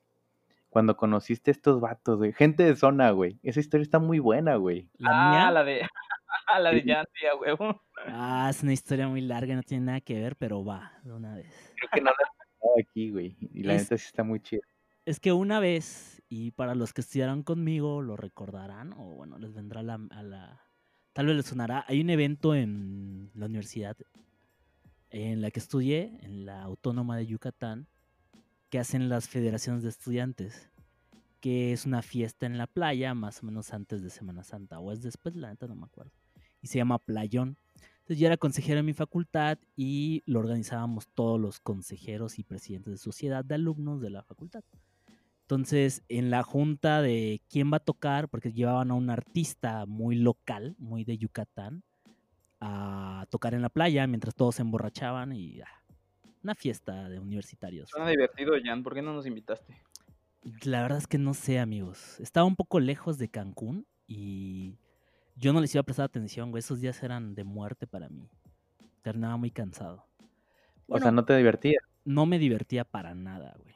cuando conociste a estos vatos, güey. Gente de zona, güey. Esa historia está muy buena, güey. ¿La ah, mía? la de, [LAUGHS] la de Sí. Yancy, a huevo. Ah, es una historia muy larga, no tiene nada que ver, pero va, de una vez. Creo que no la he contado aquí, güey. Y la Es- neta sí está muy chida. es que una vez, y para los que estudiaron conmigo lo recordarán, o bueno, les vendrá la, a la- Tal vez les sonará. Hay un evento en la universidad en la que estudié, en la Autónoma de Yucatán, que hacen las federaciones de estudiantes, que es una fiesta en la playa, más o menos antes de Semana Santa, o es después, la neta no me acuerdo. Y se llama Playón. Entonces yo era consejero en mi facultad y lo organizábamos todos los consejeros y presidentes de sociedad de alumnos de la facultad. Entonces, en la junta de quién va a tocar, porque llevaban a un artista muy local, muy de Yucatán, a tocar en la playa mientras todos se emborrachaban y ah, una fiesta de universitarios. Suena divertido, Jan. ¿Por qué no nos invitaste? La verdad es que no sé, amigos. Estaba un poco lejos de Cancún y yo no les iba a prestar atención, güey. Esos días eran de muerte para mí. Terminaba muy cansado. o sea, no te divertías. no me divertía para nada, güey.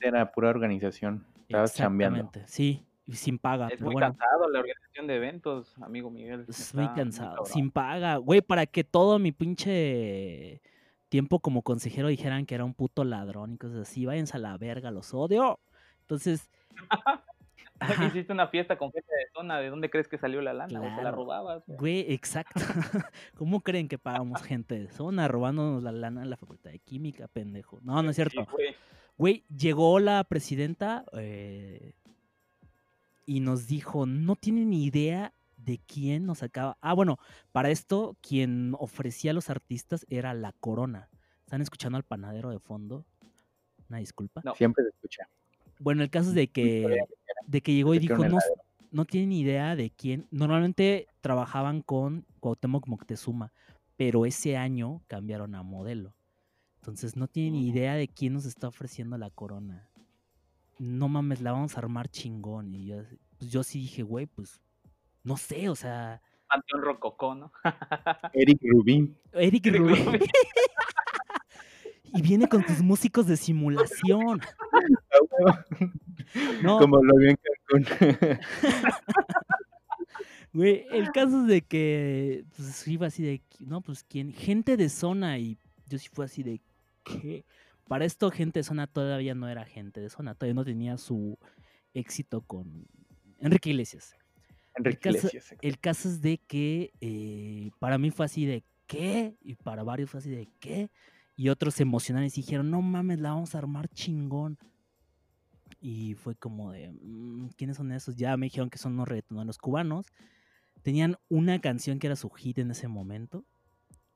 Era pura organización. Estabas chambeando. Exactamente, sí, y sin paga, Es pero muy bueno. cansado la organización de eventos, amigo Miguel. Es muy cansado, sin paga, güey, para que todo mi pinche tiempo como consejero dijeran que era un puto ladrón y cosas así, váyanse a la verga, los odio. Entonces, [LAUGHS] Hiciste una fiesta con gente de zona. ¿De dónde crees que salió la lana? ¿O te la Claro. robabas? güey? güey, exacto. [LAUGHS] ¿Cómo creen que pagamos gente de zona robándonos la lana en la facultad de química, pendejo? No, no es Sí, cierto. güey. Güey, llegó la presidenta eh, y nos dijo, no tienen ni idea de quién nos acaba. Ah, bueno, para esto, quien ofrecía a los artistas era la corona. ¿Están escuchando al panadero de fondo? Una disculpa. No. Siempre se escucha. Bueno, el caso es de que, de que llegó y dijo, no, no tienen ni idea de quién. Normalmente trabajaban con Cuauhtémoc Moctezuma, pero ese año cambiaron a modelo. Entonces no tienen ni Mm. idea de quién nos está ofreciendo la corona. No mames, la vamos a armar chingón. Y yo, pues yo sí dije, güey, pues no sé, o sea, Panteón Rococó, ¿no? [LAUGHS] Eric Rubin. Eric Rubin. Rubin. [LAUGHS] y viene con sus músicos de simulación. [LAUGHS] No, Como lo vi en Cancún. Güey, el caso es de que pues, iba así de, no, pues quién, gente de zona y yo sí fue así de, ¿qué? Para esto gente de zona todavía no era gente de zona, todavía no tenía su éxito con Enrique Iglesias. Enrique caso- Iglesias. exacto. El caso es de que eh, para mí fue así de, ¿qué? Y para varios fue así de, ¿qué? Y otros se emocionaron y dijeron, no mames, la vamos a armar chingón. Y fue como de, "Mm, ¿quiénes son esos? Ya me dijeron que son unos reggaetoneros cubanos. Tenían una canción que era su hit en ese momento.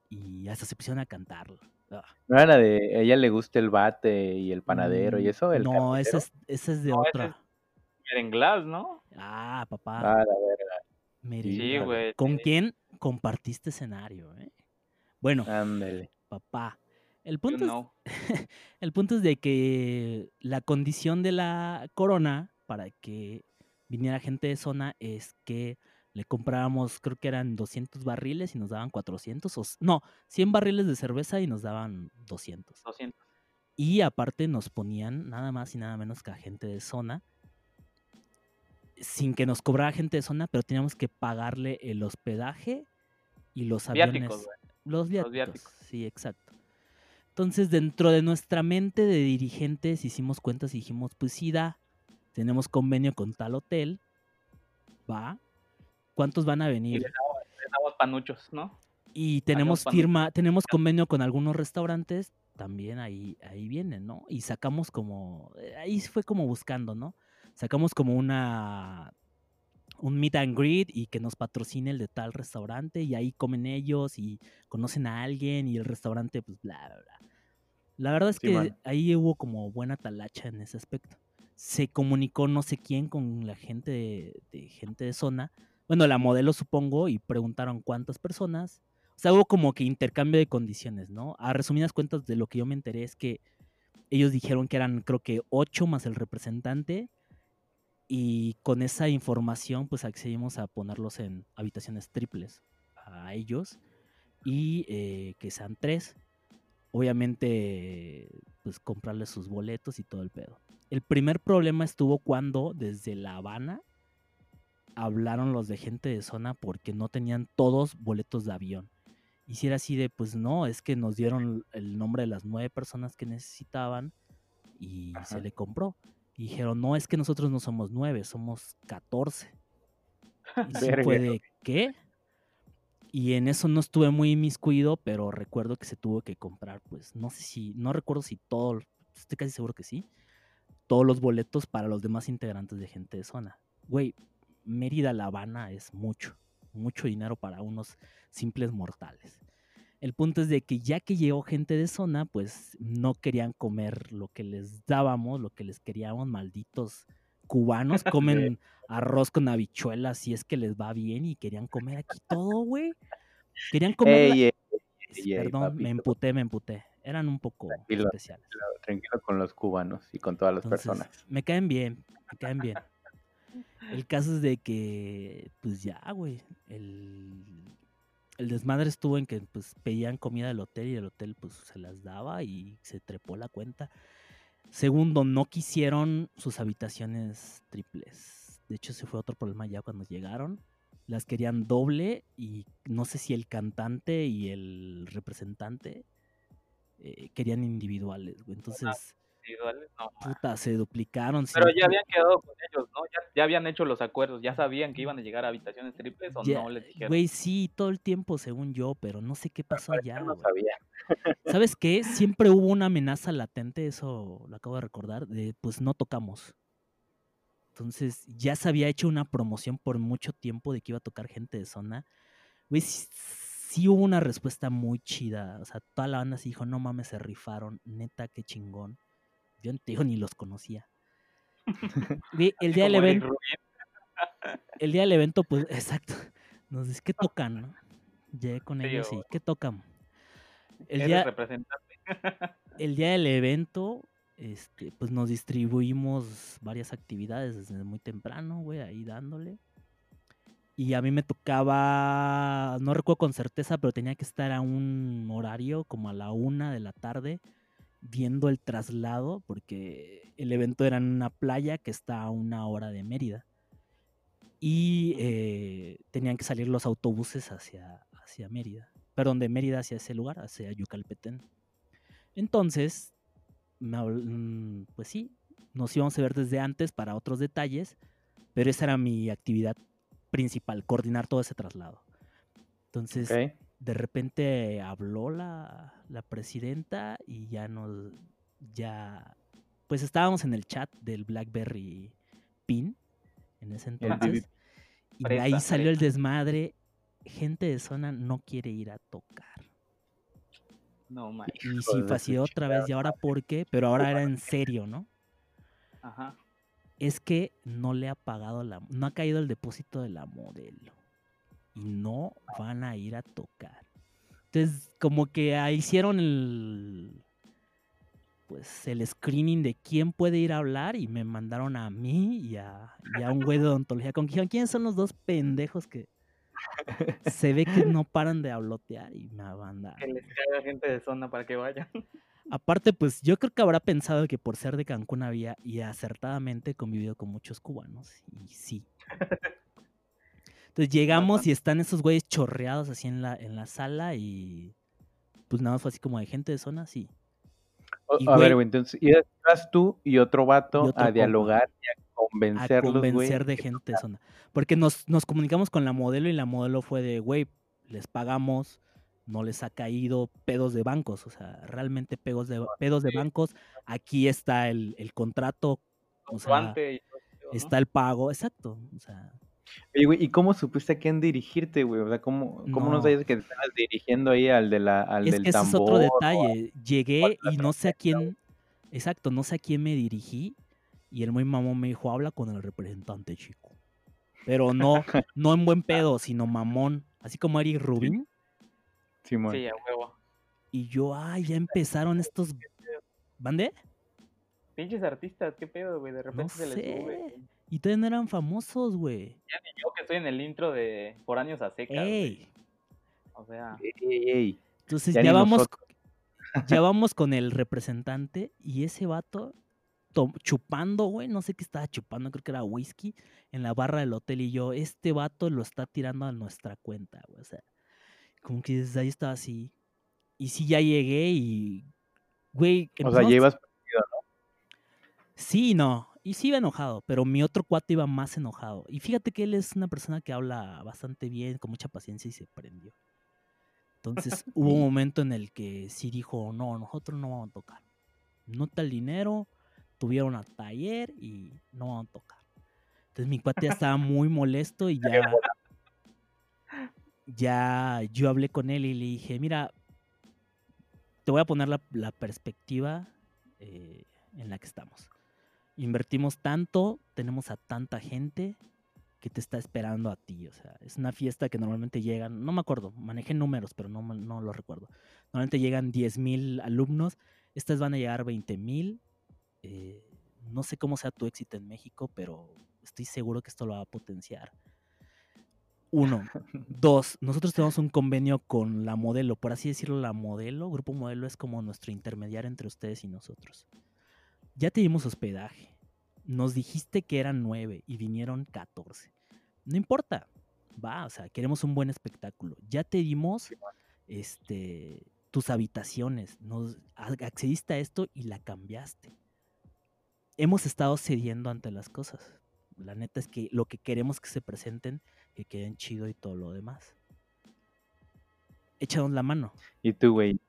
Y hasta se pusieron a cantarla. Ah, No era la de a ella le gusta el bate y el panadero y mm, eso. El no, esa es, esa es de No, otra. Merenglass, ¿no? Ah, papá. Ah, la verga. merengue. güey, ¿Con sí. quién compartiste escenario? eh? Bueno, Ándale. papá. El punto, es, [LAUGHS] el punto es de que la condición de la corona para que viniera gente de zona es que le comprábamos, creo que eran 200 barriles y nos daban 400, o, s- no, 100 barriles de cerveza y nos daban 200. 200. Y aparte nos ponían nada más y nada menos que a gente de zona, sin que nos cobrara gente de zona, pero teníamos que pagarle el hospedaje y los aviones. Viáticos. Los viáticos. viáticos. Sí, exacto. Entonces, dentro de nuestra mente de dirigentes hicimos cuentas y dijimos, pues sí, da, tenemos convenio con tal hotel, va, ¿cuántos van a Y venir? les damos, les damos panuchos, ¿no? Y tenemos firma, tenemos convenio con algunos restaurantes, también ahí, ahí vienen, ¿no? Y sacamos como, eh, ahí fue como buscando, ¿no? Sacamos como una, un meet and greet y que nos patrocine el de tal restaurante y ahí comen ellos y conocen a alguien y el restaurante, pues bla, bla, bla. La verdad es que ahí hubo como buena talacha en ese aspecto. Se comunicó no sé quién con la gente de, de gente de zona, bueno, la modelo supongo, y preguntaron cuántas personas. O sea, hubo como que intercambio de condiciones, ¿no? A resumidas cuentas, de lo que yo me enteré es que ellos dijeron que eran, creo que, ocho más el representante. Y con esa información, pues accedimos a ponerlos en habitaciones triples a ellos. Y eh, que sean tres. Obviamente, pues comprarles sus boletos y todo el pedo. El primer problema estuvo cuando desde La Habana hablaron los de gente de zona porque no tenían todos boletos de avión. Y si era así de, pues no, es que nos dieron el nombre de las nueve personas que necesitaban y se le compró. Y dijeron, no, es que nosotros no somos nueve, somos 14. [LAUGHS] Y sí fue de, ¿qué? Y en eso no estuve muy inmiscuido, pero recuerdo que se tuvo que comprar, pues, no sé si, no recuerdo si todo, estoy casi seguro que sí, todos los boletos para los demás integrantes de gente de zona. Güey, Mérida La Habana es mucho, mucho dinero para unos simples mortales. El punto es de que ya que llegó gente de zona, pues no querían comer lo que les dábamos, lo que les queríamos, malditos cubanos, [LAUGHS] comen arroz con habichuelas si es que les va bien y querían comer aquí todo, güey. Querían comer... la- Perdón, me emputé, me emputé. Eran un poco Tranquilo. especiales. Tranquilo con los cubanos y con todas las Entonces, personas. me caen bien, me caen bien. El caso es de que, pues ya, güey, el, el desmadre estuvo en que pues pedían comida del hotel y el hotel pues se las daba y se trepó la cuenta. Segundo, no quisieron sus habitaciones triples. De hecho, ese fue otro problema ya cuando llegaron. Las querían doble y no sé si el cantante y el representante eh, querían individuales, güey. Entonces, Individuales, no. puta, se duplicaron. Pero ya habían quedado con ellos, ¿no? Ya, ya habían hecho los acuerdos, ya sabían que iban a llegar a habitaciones triples o ya- no les dijeron. Güey, sí, todo el tiempo, según yo, pero no sé qué pasó Yo allá. no sabía. ¿Sabes qué? Siempre hubo una amenaza latente, eso lo acabo de recordar, de pues no tocamos. Entonces ya se había hecho una promoción por mucho tiempo de que iba a tocar gente de zona. Güey, sí, sí hubo una respuesta muy chida. O sea, toda la banda se dijo, no mames, se rifaron. Neta, qué chingón. Yo no te digo, ni los conocía. [LAUGHS] El día del evento, el día del evento, pues, [LAUGHS] exacto. Nos dice, ¿qué tocan? no? Llegué con ellos y, ¿qué tocan? El día, [LAUGHS] el día del evento, este, pues nos distribuimos varias actividades desde muy temprano, güey, ahí dándole. Y a mí me tocaba, no recuerdo con certeza, pero tenía que estar a un horario como a la una de la tarde viendo el traslado, porque el evento era en una playa que está a una hora de Mérida. Y eh, tenían que salir los autobuses hacia, hacia Mérida. Perdón, de Mérida hacia ese lugar, hacia Yucalpetén. Entonces, mm, pues sí, nos íbamos a ver desde antes para otros detalles, pero esa era mi actividad principal, coordinar todo ese traslado. Entonces. De repente habló la, la presidenta y ya nos, ya, pues estábamos en el chat del BlackBerry PIN en ese El entonces. Y de ahí salió el desmadre. Gente de zona no quiere ir a tocar. No, man. Y sí, fue otra vez. ¿Y ahora por qué? Pero ahora era en [LAUGHS] serio, ¿no? Ajá. Es que no le ha pagado la... No ha caído el depósito de la modelo. Y no van a ir a tocar. Entonces, como que hicieron el... Pues el screening de quién puede ir a hablar y me mandaron a mí y a, y a un güey de odontología. Con quien, ¿quiénes son los dos pendejos que se ve que no paran de hablotear y me mandaron? Que les caiga gente de zona para que vayan. Aparte, pues yo creo que habrá pensado que por ser de Cancún había y acertadamente convivido con muchos cubanos. Y sí. Entonces llegamos y están esos güeyes chorreados así en la, en la sala y pues nada más fue así como de gente de zona, sí. Y, a ver, güey- entonces ibas tú y otro vato Y otro a dialogar y a A convencerlos, güey. convencer de gente de zona. Porque nos, nos comunicamos con la modelo y la modelo fue de, güey, les pagamos, no les ha caído pedos de bancos, o sea, realmente pedos de, pedos de bancos. Aquí está el, el contrato, está el pago, exacto. O sea, Oye, güey, ¿y cómo supiste a quién dirigirte, güey? O sea, ¿cómo, cómo no No. sabías que te estabas dirigiendo ahí al, de la, al es del que ese es tambor? otro detalle. Llegué y no sé a quién, exacto, no sé a quién me dirigí. Y el muy mamón me dijo, habla con el representante, chico. Pero no, [LAUGHS] no en buen pedo, sino mamón. Así como Eric Rubin. Simón. Sí, a huevo. Y yo, ay, ya empezaron estos. ¿Bande? Pinches artistas, qué pedo, güey. De repente No se les sé. sube. Y todavía no eran famosos, güey. Ya ni yo que estoy en el intro de Por años a secas. Ey. O sea, Ey, ey, ey. Entonces Ya vamos, nosotros. ya vamos con el representante y ese vato to- chupando, güey, no sé qué estaba chupando, creo que era whisky en la barra del hotel y yo, este vato lo está tirando a nuestra cuenta, güey, o sea, como que desde ahí estaba así. Y sí, ya llegué y, güey, O sea, llevas Sí, y no. Y sí iba enojado, pero mi otro cuate iba más enojado. Y fíjate que él es una persona que habla bastante bien, con mucha paciencia y se prendió. Entonces [LAUGHS] hubo un momento en el que sí dijo, no, nosotros no vamos a tocar. No está el dinero, tuvieron a taller y no vamos a tocar. Entonces mi cuate ya estaba muy molesto y ya, ya yo hablé con él y le dije, mira, te voy a poner la, la perspectiva eh, en la que estamos. Invertimos tanto, tenemos a tanta gente que te está esperando a ti. O sea, es una fiesta que normalmente llegan, no me acuerdo, manejé números, pero no, no lo recuerdo. Normalmente llegan 10.000 alumnos, estas van a llegar 20.000. Eh, no sé cómo sea tu éxito en México, pero estoy seguro que esto lo va a potenciar. Uno. [LAUGHS] Dos, nosotros tenemos un convenio con la modelo, por así decirlo, la modelo. Grupo Modelo es como nuestro intermediario entre ustedes y nosotros. Ya te dimos hospedaje. Nos dijiste que eran nueve y vinieron 14. No importa. Va, o sea, queremos un buen espectáculo. Ya te dimos este, tus habitaciones. Nos accediste a esto y la cambiaste. Hemos estado cediendo ante las cosas. La neta es que lo que queremos que se presenten, que queden chido y todo lo demás. Échanos la mano. Y tú, güey,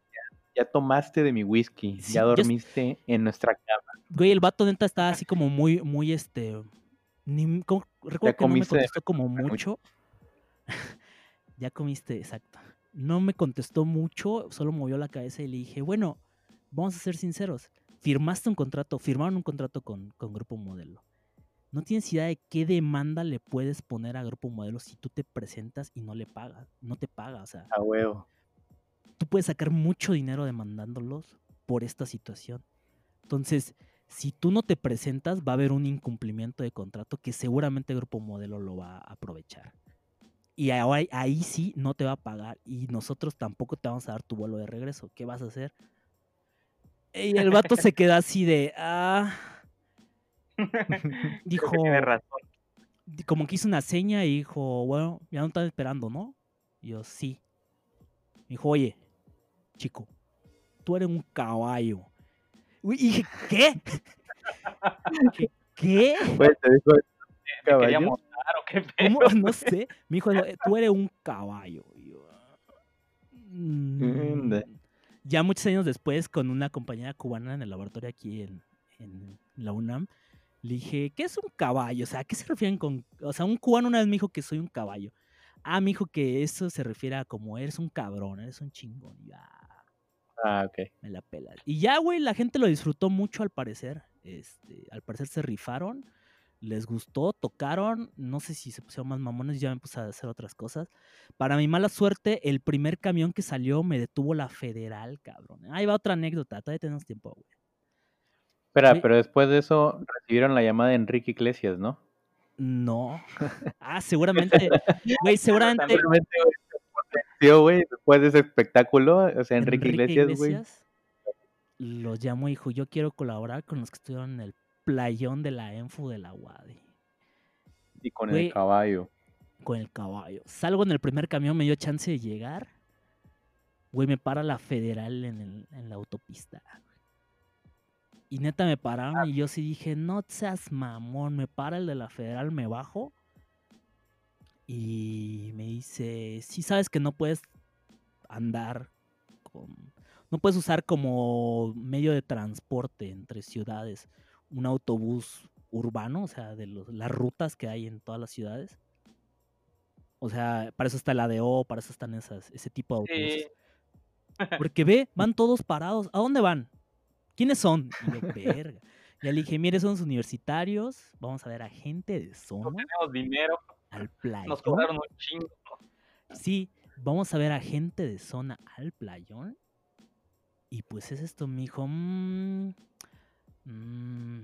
ya, tomaste de mi whisky, Sí, ya yo dormiste en nuestra cama. Güey, el vato neta estaba así como muy, muy este. Ni, como- recuerdo que no me contestó como mucho. mucho. [LAUGHS] ya comiste, exacto. No me contestó mucho, solo movió la cabeza y le dije, bueno, vamos a ser sinceros. Firmaste un contrato, firmaron un contrato con, con Grupo Modelo. No tienes idea de qué demanda le puedes poner a Grupo Modelo si tú te presentas y no le pagas. No te paga, o sea A huevo. Tú puedes sacar mucho dinero demandándolos por esta situación. Entonces, si tú no te presentas, va a haber un incumplimiento de contrato que seguramente el Grupo Modelo lo va a aprovechar. Y ahora- ahí sí no te va a pagar y nosotros tampoco te vamos a dar tu vuelo de regreso. ¿Qué vas a hacer? Y el vato se queda así de, ah, [LAUGHS] dijo, razón. como que hizo una seña y dijo, bueno, ya no están esperando, ¿no? Y yo, sí. Me dijo, oye, chico, tú eres un caballo. Y dije, [LAUGHS] ¿qué? ¿Qué? Güey, te dijo ¿Me quería caballo. montar o qué ¿Cómo? [LAUGHS] No sé. Me dijo, "Eh, tú eres un caballo. Yo, "Mm". Ya muchos años después, con una compañera cubana en el laboratorio aquí en, en la UNAM, le dije, ¿qué es un caballo? O sea, ¿a qué se refieren con...? O sea, un cubano una vez me dijo que soy un caballo. Ah, me dijo que eso se refiere a como eres un cabrón, eres un chingón. Y "Ah, Ah, ok. me la pela. Y ya, güey, la gente lo disfrutó mucho al parecer. Este, al parecer se rifaron, les gustó, tocaron. No sé si se pusieron más mamones, ya me puse a hacer otras cosas. Para mi mala suerte, el primer camión que salió me detuvo la federal, cabrón. Ahí va otra anécdota, todavía tenemos tiempo, güey. Espera, pero después de eso recibieron la llamada de Enrique Iglesias, ¿no? No. [LAUGHS] Ah, seguramente, güey, [LAUGHS] seguramente. Seguramente, güey, después de ese espectáculo, o sea, Enrique, Iglesias, güey. los llamó y dijo, yo quiero colaborar con los que estuvieron en el playón de la ENFU de la UADI. Y con el caballo. con el caballo. Salgo en el primer camión, me dio chance de llegar. Güey, me para la federal en, el- en la autopista. Y neta me pararon y yo sí dije, no seas mamón, me para el de la federal, me bajo. Y me dice, sí sabes que no puedes andar con... No puedes usar como medio de transporte entre ciudades un autobús urbano, o sea, de los- las rutas que hay en todas las ciudades. O sea, para eso está el ADO, para eso están esas, ese tipo de Sí. autobuses. Porque ve, [LAUGHS] van todos parados. ¿A dónde van? ¿Quiénes son? Y yo, verga. Ya le dije, mire, son los universitarios. Vamos a ver a gente de No zona tenemos dinero, al playón. nos cobraron un chingo. Sí, vamos a ver a gente de zona al playón. Y pues es esto, me dijo. "Mm, mm,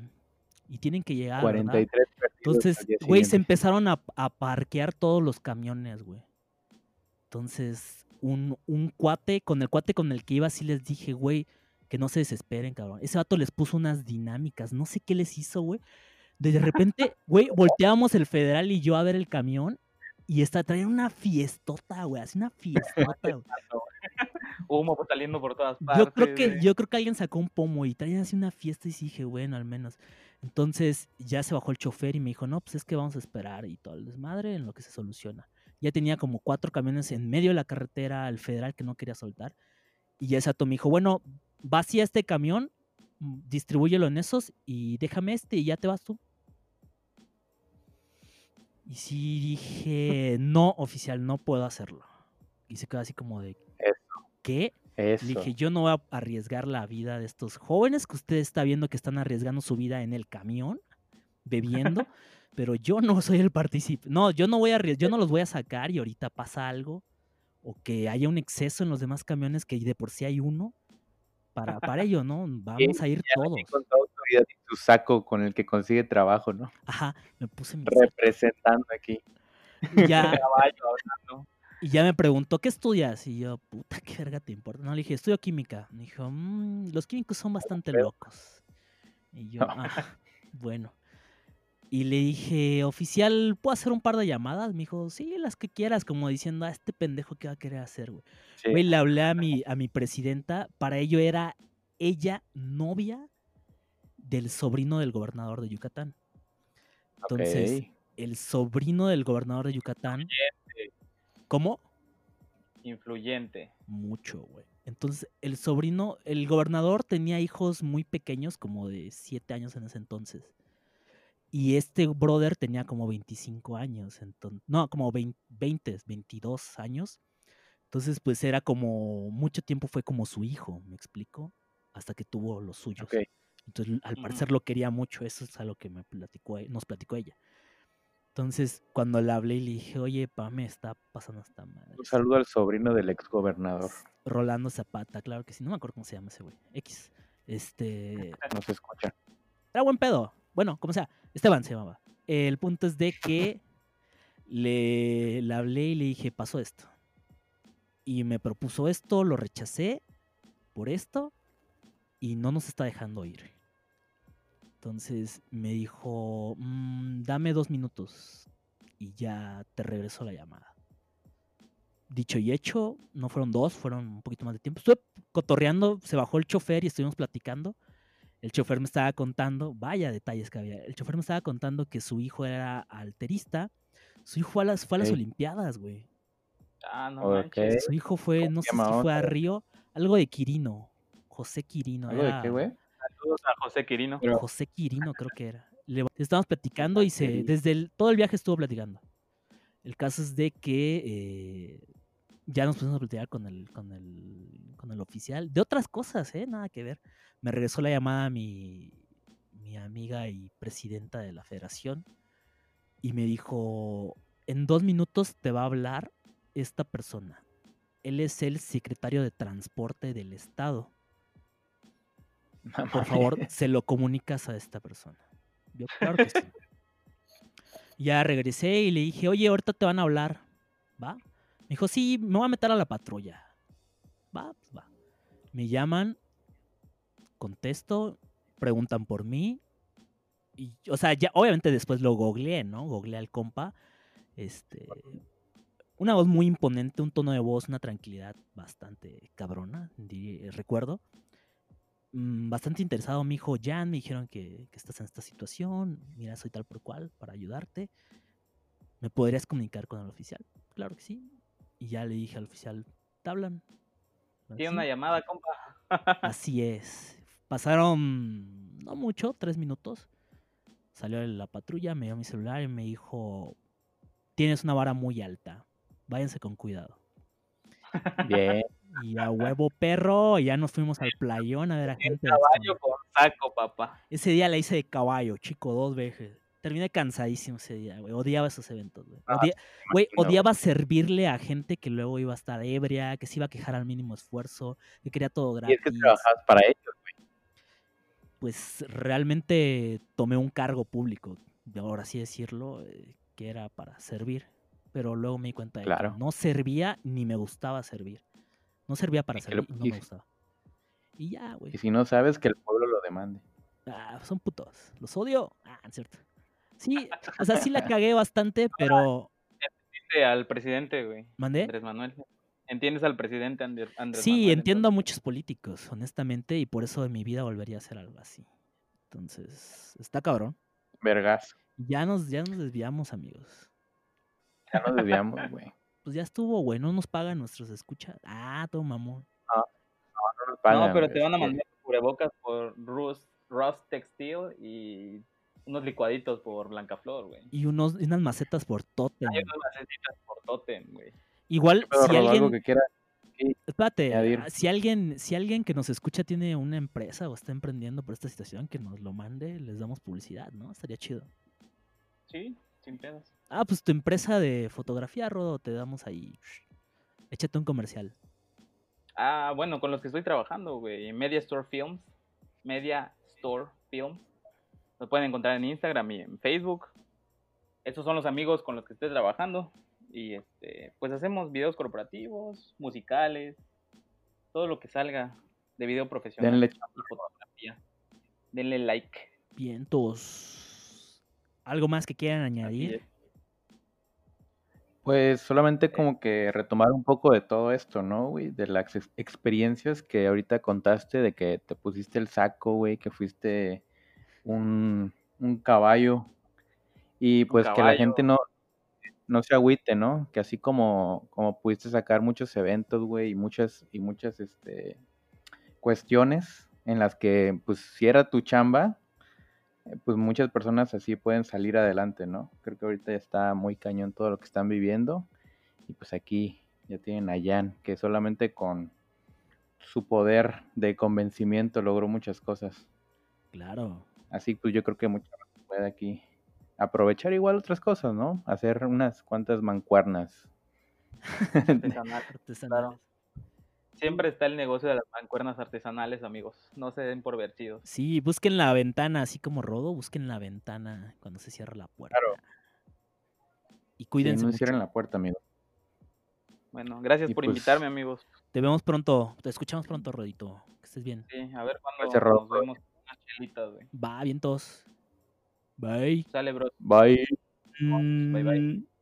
y tienen que llegar. ¿verdad?". 43 perdidos Entonces, güey, se empezaron a, a parquear todos los camiones, güey. Entonces, un, un cuate, con el cuate con el que iba, sí les dije, güey, que no se desesperen, cabrón. Ese vato les puso unas dinámicas, no sé qué les hizo, güey. De [LAUGHS] repente, güey, volteábamos el federal y yo a ver el camión y está traían una fiestota, güey, así una fiestota, güey. [LAUGHS] Humo saliendo por todas partes. Yo creo que, güey. yo creo que alguien sacó un pomo y traían así una fiesta y sí dije, bueno, al menos. Entonces ya se bajó el chofer y me dijo, no, pues es que vamos a esperar y todo el desmadre en lo que se soluciona. Ya tenía como cuatro camiones en medio de la carretera al federal que no quería soltar. Y ya ese me dijo, bueno, vacía este camión, mm, distribúyelo en esos y déjame este y ya te vas tú. Y sí dije, no, oficial, no puedo hacerlo. Y se quedó así como de, ¿qué? Dije, yo no voy a arriesgar la vida de estos jóvenes que usted está viendo que están arriesgando su vida en el camión, bebiendo, [LAUGHS] pero yo no soy el participante. No, yo no voy a yo no los voy a sacar y ahorita pasa algo o que haya un exceso en los demás camiones que de por sí hay uno. Para, para ello, ¿no? Vamos a ir todos. tu saco con el que consigue trabajo, ¿no? Ajá, me puse mi Representando aquí. Ya, [LAUGHS] y ya me preguntó, ¿qué estudias? Y yo, puta, ¿qué verga te importa? No, le dije, estudio química. Me dijo, mmm, los químicos son bastante locos. Y yo, [LAUGHS] ah, bueno. Y le dije, oficial, ¿puedo hacer un par de llamadas? Me dijo, sí, las que quieras, como diciendo, a este pendejo, ¿qué va a querer hacer, güey? Güey, le hablé a mi, a mi presidenta, para ello era ella novia del sobrino del gobernador de Yucatán. Entonces, el sobrino del gobernador de Yucatán ¿Cómo? Influyente. Mucho, güey. Entonces, el sobrino, el gobernador tenía hijos muy pequeños, como de 7 años en ese entonces. Y este brother tenía como 25 años, entonces, no, como 20, 22 años. Entonces, pues era como, mucho tiempo fue como su hijo, ¿me explico? Hasta que tuvo los suyos. Entonces, al parecer lo quería mucho, eso es a lo que me platicó, e, nos platicó ella. Entonces, cuando le hablé y le dije, oye, pa, me está pasando esta madre. Un saludo al sobrino del ex gobernador. Rolando Zapata, claro que sí. No me acuerdo cómo se llama ese güey. X. Este. [LAUGHS] No se escucha. Era buen pedo. Bueno, como sea. Esteban se llamaba. El punto es de que le, hablé y le dije, pasó esto. Y me propuso esto, lo rechacé por esto y no nos está dejando ir. Entonces me dijo, mm, dame dos minutos y ya te regreso la llamada. Dicho y hecho, no fueron dos, fueron un poquito más de tiempo. Estuve cotorreando, se bajó el chofer y estuvimos platicando. El chofer me estaba contando, vaya detalles que había. El chofer me estaba contando que su hijo era alterista. Su hijo fue a las, fue a las Olimpiadas, güey. Ah, no Su hijo fue, no sé si fue a Río, algo de Quirino. José Quirino. ¿Algo de qué, güey? Saludos a José Quirino. José Quirino creo que era. Le, estábamos platicando y se, desde el, todo el viaje estuvo platicando. El caso es de que eh, ya nos pusimos a platicar con el, con el, con el oficial. De otras cosas, ¿eh? Nada que ver. Me regresó la llamada a mi, mi amiga y presidenta de la federación y me dijo, en dos minutos te va a hablar esta persona. Él es el secretario de transporte del estado. Por favor, se lo comunicas a esta persona. Yo, claro que sí. [LAUGHS] Ya regresé y le dije, oye, ahorita te van a hablar. ¿Va? Me dijo, sí, me voy a meter a la patrulla. Va, pues va. Me llaman, contesto, preguntan por mí. Y, o sea, ya obviamente después lo googleé, ¿no? Googleé al compa. Este. Una voz muy imponente, un tono de voz, una tranquilidad bastante cabrona, recuerdo. Mm, bastante interesado, mi hijo Jan, me dijeron que, estás en esta situación, mira, soy tal por cual para ayudarte. ¿Me podrías comunicar con el oficial? Claro que sí. Y ya le dije al oficial, ¿te hablan? Tiene una llamada, compa. Así es. Pasaron, no mucho, tres minutos. Salió la patrulla, me dio mi celular y me dijo, tienes una vara muy alta, váyanse con cuidado. Bien. Y a huevo perro, ya nos fuimos al playón a ver a gente. caballo con saco, papá. Ese día la hice de caballo, chico, dos veces. Terminé cansadísimo ese día, güey. Odiaba esos eventos, güey. Ah, odiaba servirle a gente que luego iba a estar ebria, que se iba a quejar al mínimo esfuerzo, que quería todo gratis. Y es que trabajabas para ellos, güey. Pues realmente tomé un cargo público, ahora así decirlo, eh, que era para servir. Pero luego me di cuenta de que no servía ni me gustaba servir. No servía para servir, no me gustaba. Y ya, güey. Y si no sabes, que el pueblo lo demande. Ah, son putos. Los odio. Ah, cierto. Sí, o sea, sí la cagué bastante, [LAUGHS] pero. Entiende al presidente, güey. ¿Mandé? Andrés Manuel. ¿Entiendes al presidente Andrés, Sí, entiendo a muchos políticos, honestamente, y por eso en mi vida volvería a hacer algo así. Entonces, está cabrón. Vergas. Ya nos, ya nos desviamos, amigos. Ya nos desviamos, güey. [LAUGHS] Pues ya estuvo, güey. No nos pagan nuestros escuchas. Ah, todo mamón. No nos No, pagan, pero güey, te van a mandar cubrebocas por Rust, Rust Textil y unos licuaditos por Blancaflor, güey. Y unos, y unas macetas por Totem. Hay unas macetitas por Totem, güey. Igual, Pero, si algo alguien. que quiera. Espérate, añadir. ah, si alguien, si alguien que nos escucha tiene una empresa o está emprendiendo por esta situación, que nos lo mande, les damos publicidad, ¿no? Estaría chido. Sí, sin pedos. Ah, pues tu empresa de fotografía, Rodo, te damos ahí. Échate un comercial. Ah, bueno, con los que estoy trabajando, güey. Media Store Films. Media Store Films. Los pueden encontrar en Instagram y en Facebook. Estos son los amigos con los que estoy trabajando. Y este, pues hacemos videos corporativos, musicales, todo lo que salga de video profesional Denle y fotografía. Denle like. Vientos. ¿Algo más que quieran añadir? es. Pues solamente como que retomar un poco de todo esto, ¿no, güey? De las ex- experiencias que ahorita contaste, de que te pusiste el saco, güey, que fuiste un, un caballo. Y pues que la gente no, no se agüite, ¿no? Que así como, como pudiste sacar muchos eventos, güey, y muchas, y muchas, este, cuestiones en las que, pues, si era tu chamba, eh, pues muchas personas así pueden salir adelante, ¿no? Creo que ahorita está muy cañón todo lo que están viviendo. Y pues aquí ya tienen a Jan, que solamente con su poder de convencimiento logró muchas cosas. Claro. Así pues yo creo que mucha gente puede aquí aprovechar igual otras cosas, ¿no? Hacer unas cuantas mancuernas. [LAUGHS] Siempre está el negocio de las mancuernas artesanales, amigos. No se den por vencidos. Sí, busquen la ventana, así como Rodo, busquen la ventana cuando se cierra la puerta. Claro. Y Sí, cuídense no mucho. cierren la puerta, amigo. Bueno, gracias Y por pues- invitarme, amigos. Te vemos pronto, te escuchamos pronto, Rodito. Que estés bien. Sí, a ver cuándo nos vemos chelitas, güey. Va, vientos. Bye. Sale, bro. Bye. Bye, bye. Mm.